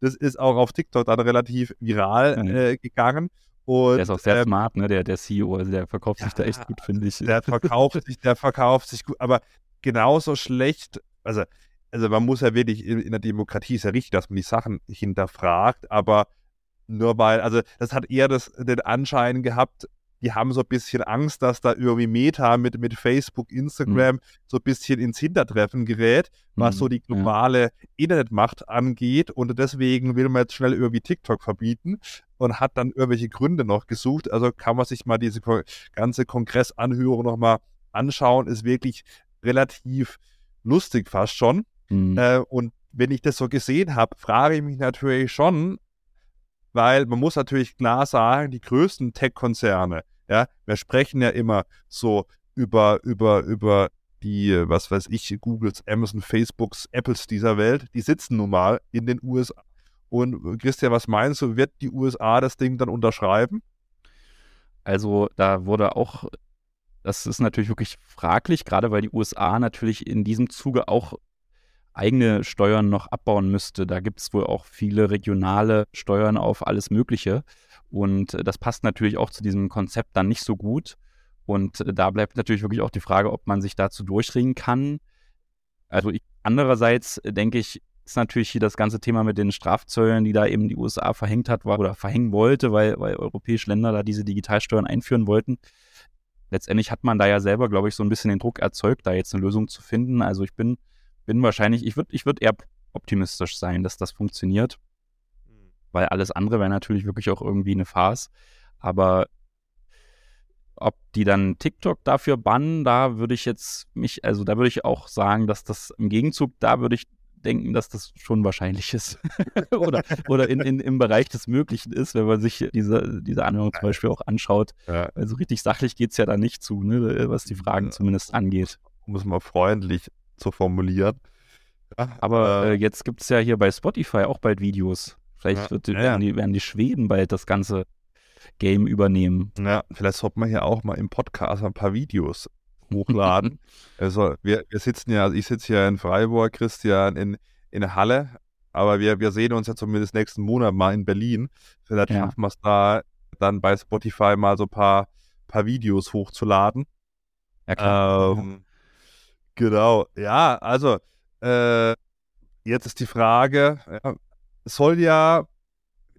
das ist auch auf TikTok dann relativ viral mhm. äh, gegangen. Und, der ist auch sehr ähm, smart, ne? Der, der CEO, also der verkauft ja, sich da echt gut, finde ich. Der verkauft sich, der verkauft sich gut, aber genauso schlecht also, also man muss ja wirklich, in, in der Demokratie ist ja richtig, dass man die Sachen hinterfragt, aber nur weil, also das hat eher das, den Anschein gehabt, die haben so ein bisschen Angst, dass da irgendwie Meta mit, mit Facebook, Instagram mhm. so ein bisschen ins Hintertreffen gerät, was mhm. so die globale ja. Internetmacht angeht. Und deswegen will man jetzt schnell irgendwie TikTok verbieten und hat dann irgendwelche Gründe noch gesucht. Also kann man sich mal diese ganze Kongressanhörung nochmal anschauen. Ist wirklich relativ lustig fast schon. Mhm. Äh, und wenn ich das so gesehen habe, frage ich mich natürlich schon, weil man muss natürlich klar sagen, die größten Tech-Konzerne, ja, wir sprechen ja immer so über, über, über die, was weiß ich, Googles, Amazon, Facebooks, Apples dieser Welt, die sitzen nun mal in den USA. Und Christian, was meinst du, wird die USA das Ding dann unterschreiben? Also da wurde auch das ist natürlich wirklich fraglich, gerade weil die USA natürlich in diesem Zuge auch eigene Steuern noch abbauen müsste. Da gibt es wohl auch viele regionale Steuern auf alles Mögliche. Und das passt natürlich auch zu diesem Konzept dann nicht so gut. Und da bleibt natürlich wirklich auch die Frage, ob man sich dazu durchringen kann. Also ich, andererseits denke ich, ist natürlich hier das ganze Thema mit den Strafzöllen, die da eben die USA verhängt hat war, oder verhängen wollte, weil, weil europäische Länder da diese Digitalsteuern einführen wollten letztendlich hat man da ja selber, glaube ich, so ein bisschen den Druck erzeugt, da jetzt eine Lösung zu finden. Also ich bin, bin wahrscheinlich, ich würde ich würd eher optimistisch sein, dass das funktioniert. Weil alles andere wäre natürlich wirklich auch irgendwie eine Farce. Aber ob die dann TikTok dafür bannen, da würde ich jetzt mich, also da würde ich auch sagen, dass das im Gegenzug, da würde ich denken, dass das schon wahrscheinlich ist. [laughs] oder oder in, in, im Bereich des Möglichen ist, wenn man sich diese, diese Anhörung zum Beispiel auch anschaut. Ja. Also richtig sachlich geht es ja da nicht zu, ne, was die Fragen ja. zumindest angeht. Um es mal freundlich zu formulieren. Ja, Aber äh, jetzt gibt es ja hier bei Spotify auch bald Videos. Vielleicht wird, werden, die, werden die Schweden bald das ganze Game übernehmen. Ja, vielleicht sollte man hier auch mal im Podcast ein paar Videos hochladen. [laughs] also wir, wir sitzen ja, also ich sitze hier in Freiburg, Christian in, in Halle, aber wir, wir sehen uns ja zumindest nächsten Monat mal in Berlin. Vielleicht ja. schaffen wir es da dann bei Spotify mal so ein paar, paar Videos hochzuladen. Ja, klar. Ähm, genau, ja, also äh, jetzt ist die Frage, ja, soll ja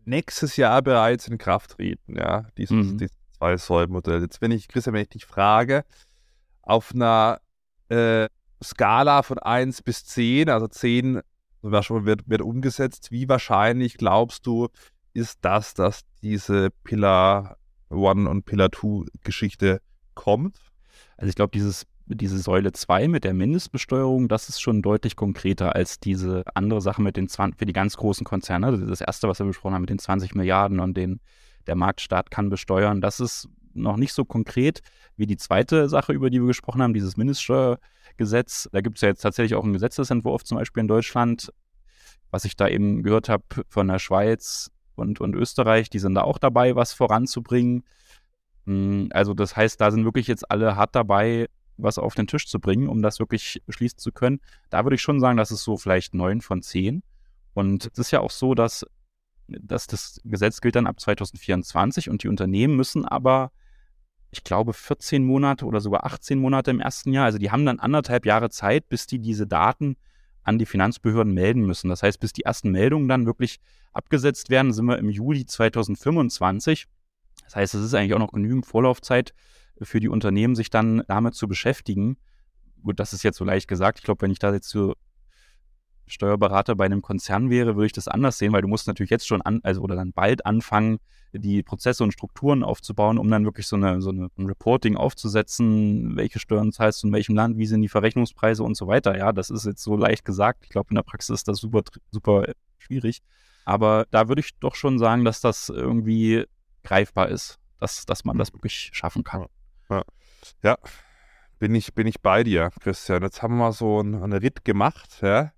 nächstes Jahr bereits in Kraft treten, ja, dieses, mhm. dieses Zwei-Säulen-Modell. Jetzt, wenn ich, Christian, wenn ich dich frage, auf einer äh, Skala von 1 bis 10, also 10 wird, wird umgesetzt, wie wahrscheinlich glaubst du, ist das, dass diese Pillar 1 und Pillar 2 Geschichte kommt? Also ich glaube, dieses diese Säule 2 mit der Mindestbesteuerung, das ist schon deutlich konkreter als diese andere Sache mit den 20, für die ganz großen Konzerne. Also das erste, was wir besprochen haben mit den 20 Milliarden und den der Marktstaat kann besteuern, das ist noch nicht so konkret wie die zweite Sache, über die wir gesprochen haben, dieses Mindeststeuergesetz. Da gibt es ja jetzt tatsächlich auch einen Gesetzesentwurf, zum Beispiel in Deutschland, was ich da eben gehört habe von der Schweiz und, und Österreich, die sind da auch dabei, was voranzubringen. Hm, also das heißt, da sind wirklich jetzt alle hart dabei, was auf den Tisch zu bringen, um das wirklich beschließen zu können. Da würde ich schon sagen, das ist so vielleicht neun von zehn. Und es ist ja auch so, dass, dass das Gesetz gilt dann ab 2024 und die Unternehmen müssen aber ich glaube, 14 Monate oder sogar 18 Monate im ersten Jahr. Also die haben dann anderthalb Jahre Zeit, bis die diese Daten an die Finanzbehörden melden müssen. Das heißt, bis die ersten Meldungen dann wirklich abgesetzt werden, sind wir im Juli 2025. Das heißt, es ist eigentlich auch noch genügend Vorlaufzeit für die Unternehmen, sich dann damit zu beschäftigen. Gut, das ist jetzt so leicht gesagt. Ich glaube, wenn ich da jetzt so Steuerberater bei einem Konzern wäre, würde ich das anders sehen, weil du musst natürlich jetzt schon an, also oder dann bald anfangen, die Prozesse und Strukturen aufzubauen, um dann wirklich so eine, so eine ein Reporting aufzusetzen, welche Steuern zahlst du in welchem Land, wie sind die Verrechnungspreise und so weiter. Ja, das ist jetzt so leicht gesagt. Ich glaube, in der Praxis ist das super, super schwierig. Aber da würde ich doch schon sagen, dass das irgendwie greifbar ist, dass, dass man das wirklich schaffen kann. Ja, ja. Bin, ich, bin ich bei dir, Christian. Jetzt haben wir so einen, einen Ritt gemacht, ja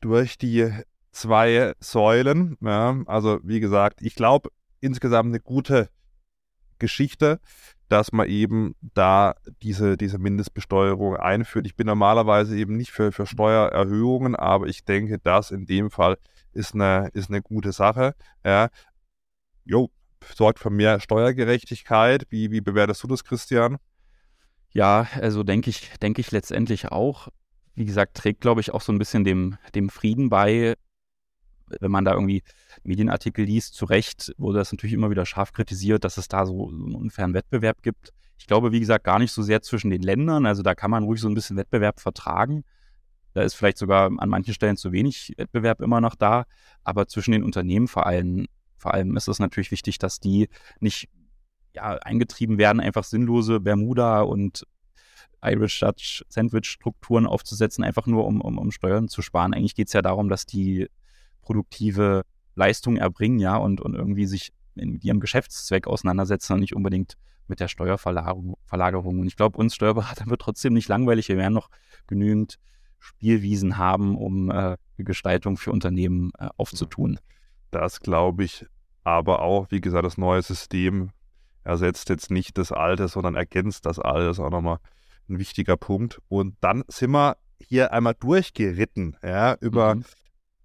durch die zwei Säulen. Ja, also wie gesagt, ich glaube insgesamt eine gute Geschichte, dass man eben da diese, diese Mindestbesteuerung einführt. Ich bin normalerweise eben nicht für, für Steuererhöhungen, aber ich denke, das in dem Fall ist eine, ist eine gute Sache. Ja. Jo, sorgt für mehr Steuergerechtigkeit. Wie, wie bewertest du das, Christian? Ja, also denke ich, denke ich letztendlich auch wie gesagt, trägt, glaube ich, auch so ein bisschen dem, dem Frieden bei. Wenn man da irgendwie Medienartikel liest, zu Recht wurde das natürlich immer wieder scharf kritisiert, dass es da so einen unfairen Wettbewerb gibt. Ich glaube, wie gesagt, gar nicht so sehr zwischen den Ländern. Also da kann man ruhig so ein bisschen Wettbewerb vertragen. Da ist vielleicht sogar an manchen Stellen zu wenig Wettbewerb immer noch da. Aber zwischen den Unternehmen vor allem, vor allem ist es natürlich wichtig, dass die nicht ja, eingetrieben werden, einfach sinnlose Bermuda und Irish Dutch Sandwich-Strukturen aufzusetzen, einfach nur um, um, um Steuern zu sparen. Eigentlich geht es ja darum, dass die produktive Leistung erbringen, ja, und, und irgendwie sich mit ihrem Geschäftszweck auseinandersetzen und nicht unbedingt mit der Steuerverlagerung. Und ich glaube, uns Steuerberatern [laughs] wird trotzdem nicht langweilig. Wir werden noch genügend Spielwiesen haben, um äh, Gestaltung für Unternehmen äh, aufzutun. Das glaube ich aber auch, wie gesagt, das neue System ersetzt jetzt nicht das alte, sondern ergänzt das alte. Das ist auch nochmal ein wichtiger Punkt. Und dann sind wir hier einmal durchgeritten, ja, über mhm.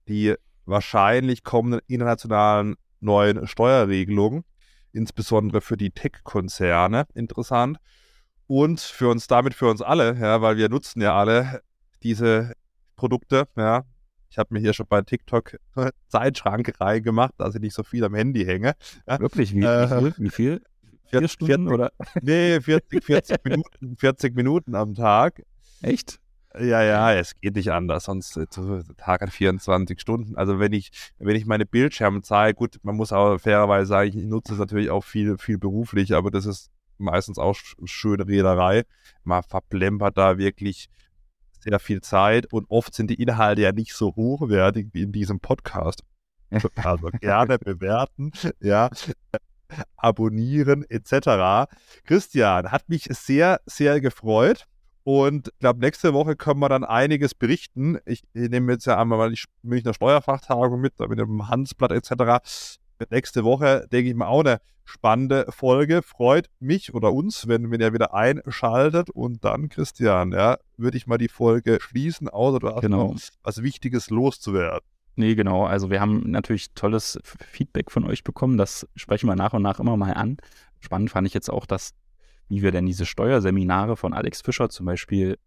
die wahrscheinlich kommenden internationalen neuen Steuerregelungen, insbesondere für die Tech-Konzerne interessant und für uns damit für uns alle, ja, weil wir nutzen ja alle diese Produkte, ja. Ich habe mir hier schon bei TikTok [laughs] Zeitschrank reingemacht, dass ich nicht so viel am Handy hänge. Ja. Wirklich? Wie, äh, wie viel? Wie viel? Vier Stunden 40, oder? [laughs] Nee, 40, 40 Minuten, 40 Minuten am Tag. Echt? Ja, ja, es geht nicht anders, sonst äh, der Tag hat 24 Stunden. Also wenn ich, wenn ich meine Bildschirmzahl, gut, man muss auch fairerweise sagen, ich nutze es natürlich auch viel, viel beruflich, aber das ist meistens auch schöne Rederei. Man verplempert da wirklich sehr viel Zeit und oft sind die Inhalte ja nicht so hochwertig wie in diesem Podcast. Also gerne [laughs] bewerten, ja abonnieren etc. Christian, hat mich sehr, sehr gefreut. Und ich glaube, nächste Woche können wir dann einiges berichten. Ich, ich nehme jetzt ja einmal die Münchner Steuerfachtagung mit, mit dem Hansblatt etc. Nächste Woche, denke ich mal, auch eine spannende Folge. Freut mich oder uns, wenn, wenn ihr wieder einschaltet. Und dann, Christian, ja, würde ich mal die Folge schließen, außer du hast genau. noch was Wichtiges loszuwerden. Nee, genau. Also wir haben natürlich tolles Feedback von euch bekommen. Das sprechen wir nach und nach immer mal an. Spannend fand ich jetzt auch, dass, wie wir denn diese Steuerseminare von Alex Fischer zum Beispiel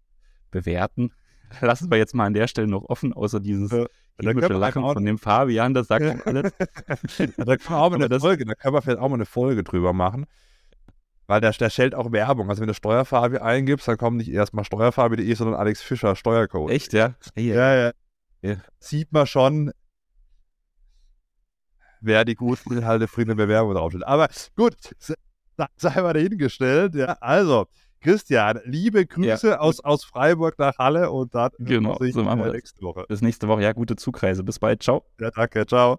bewerten. [laughs] Lassen wir jetzt mal an der Stelle noch offen, außer dieses ja, Lachen von dem Fabian, das sagt ja. alles. [laughs] da, können wir auch mal eine Folge, da können wir vielleicht auch mal eine Folge drüber machen. Weil der, der stellt auch Werbung. Also wenn du Steuerfabi eingibst, dann kommt nicht erstmal steuerfabi.de, sondern Alex Fischer Steuercode. Echt, ja? Hey, ja, ja ja. sieht man schon, wer die guten Inhalte eine Bewerbung draufsteht. Aber gut, sei mal dahingestellt. Ja. Also, Christian, liebe Grüße ja. aus, aus Freiburg nach Halle und dann genau, so machen wir nächste Woche. Bis nächste Woche. Ja, gute Zugreise. Bis bald. Ciao. Ja, danke. Ciao.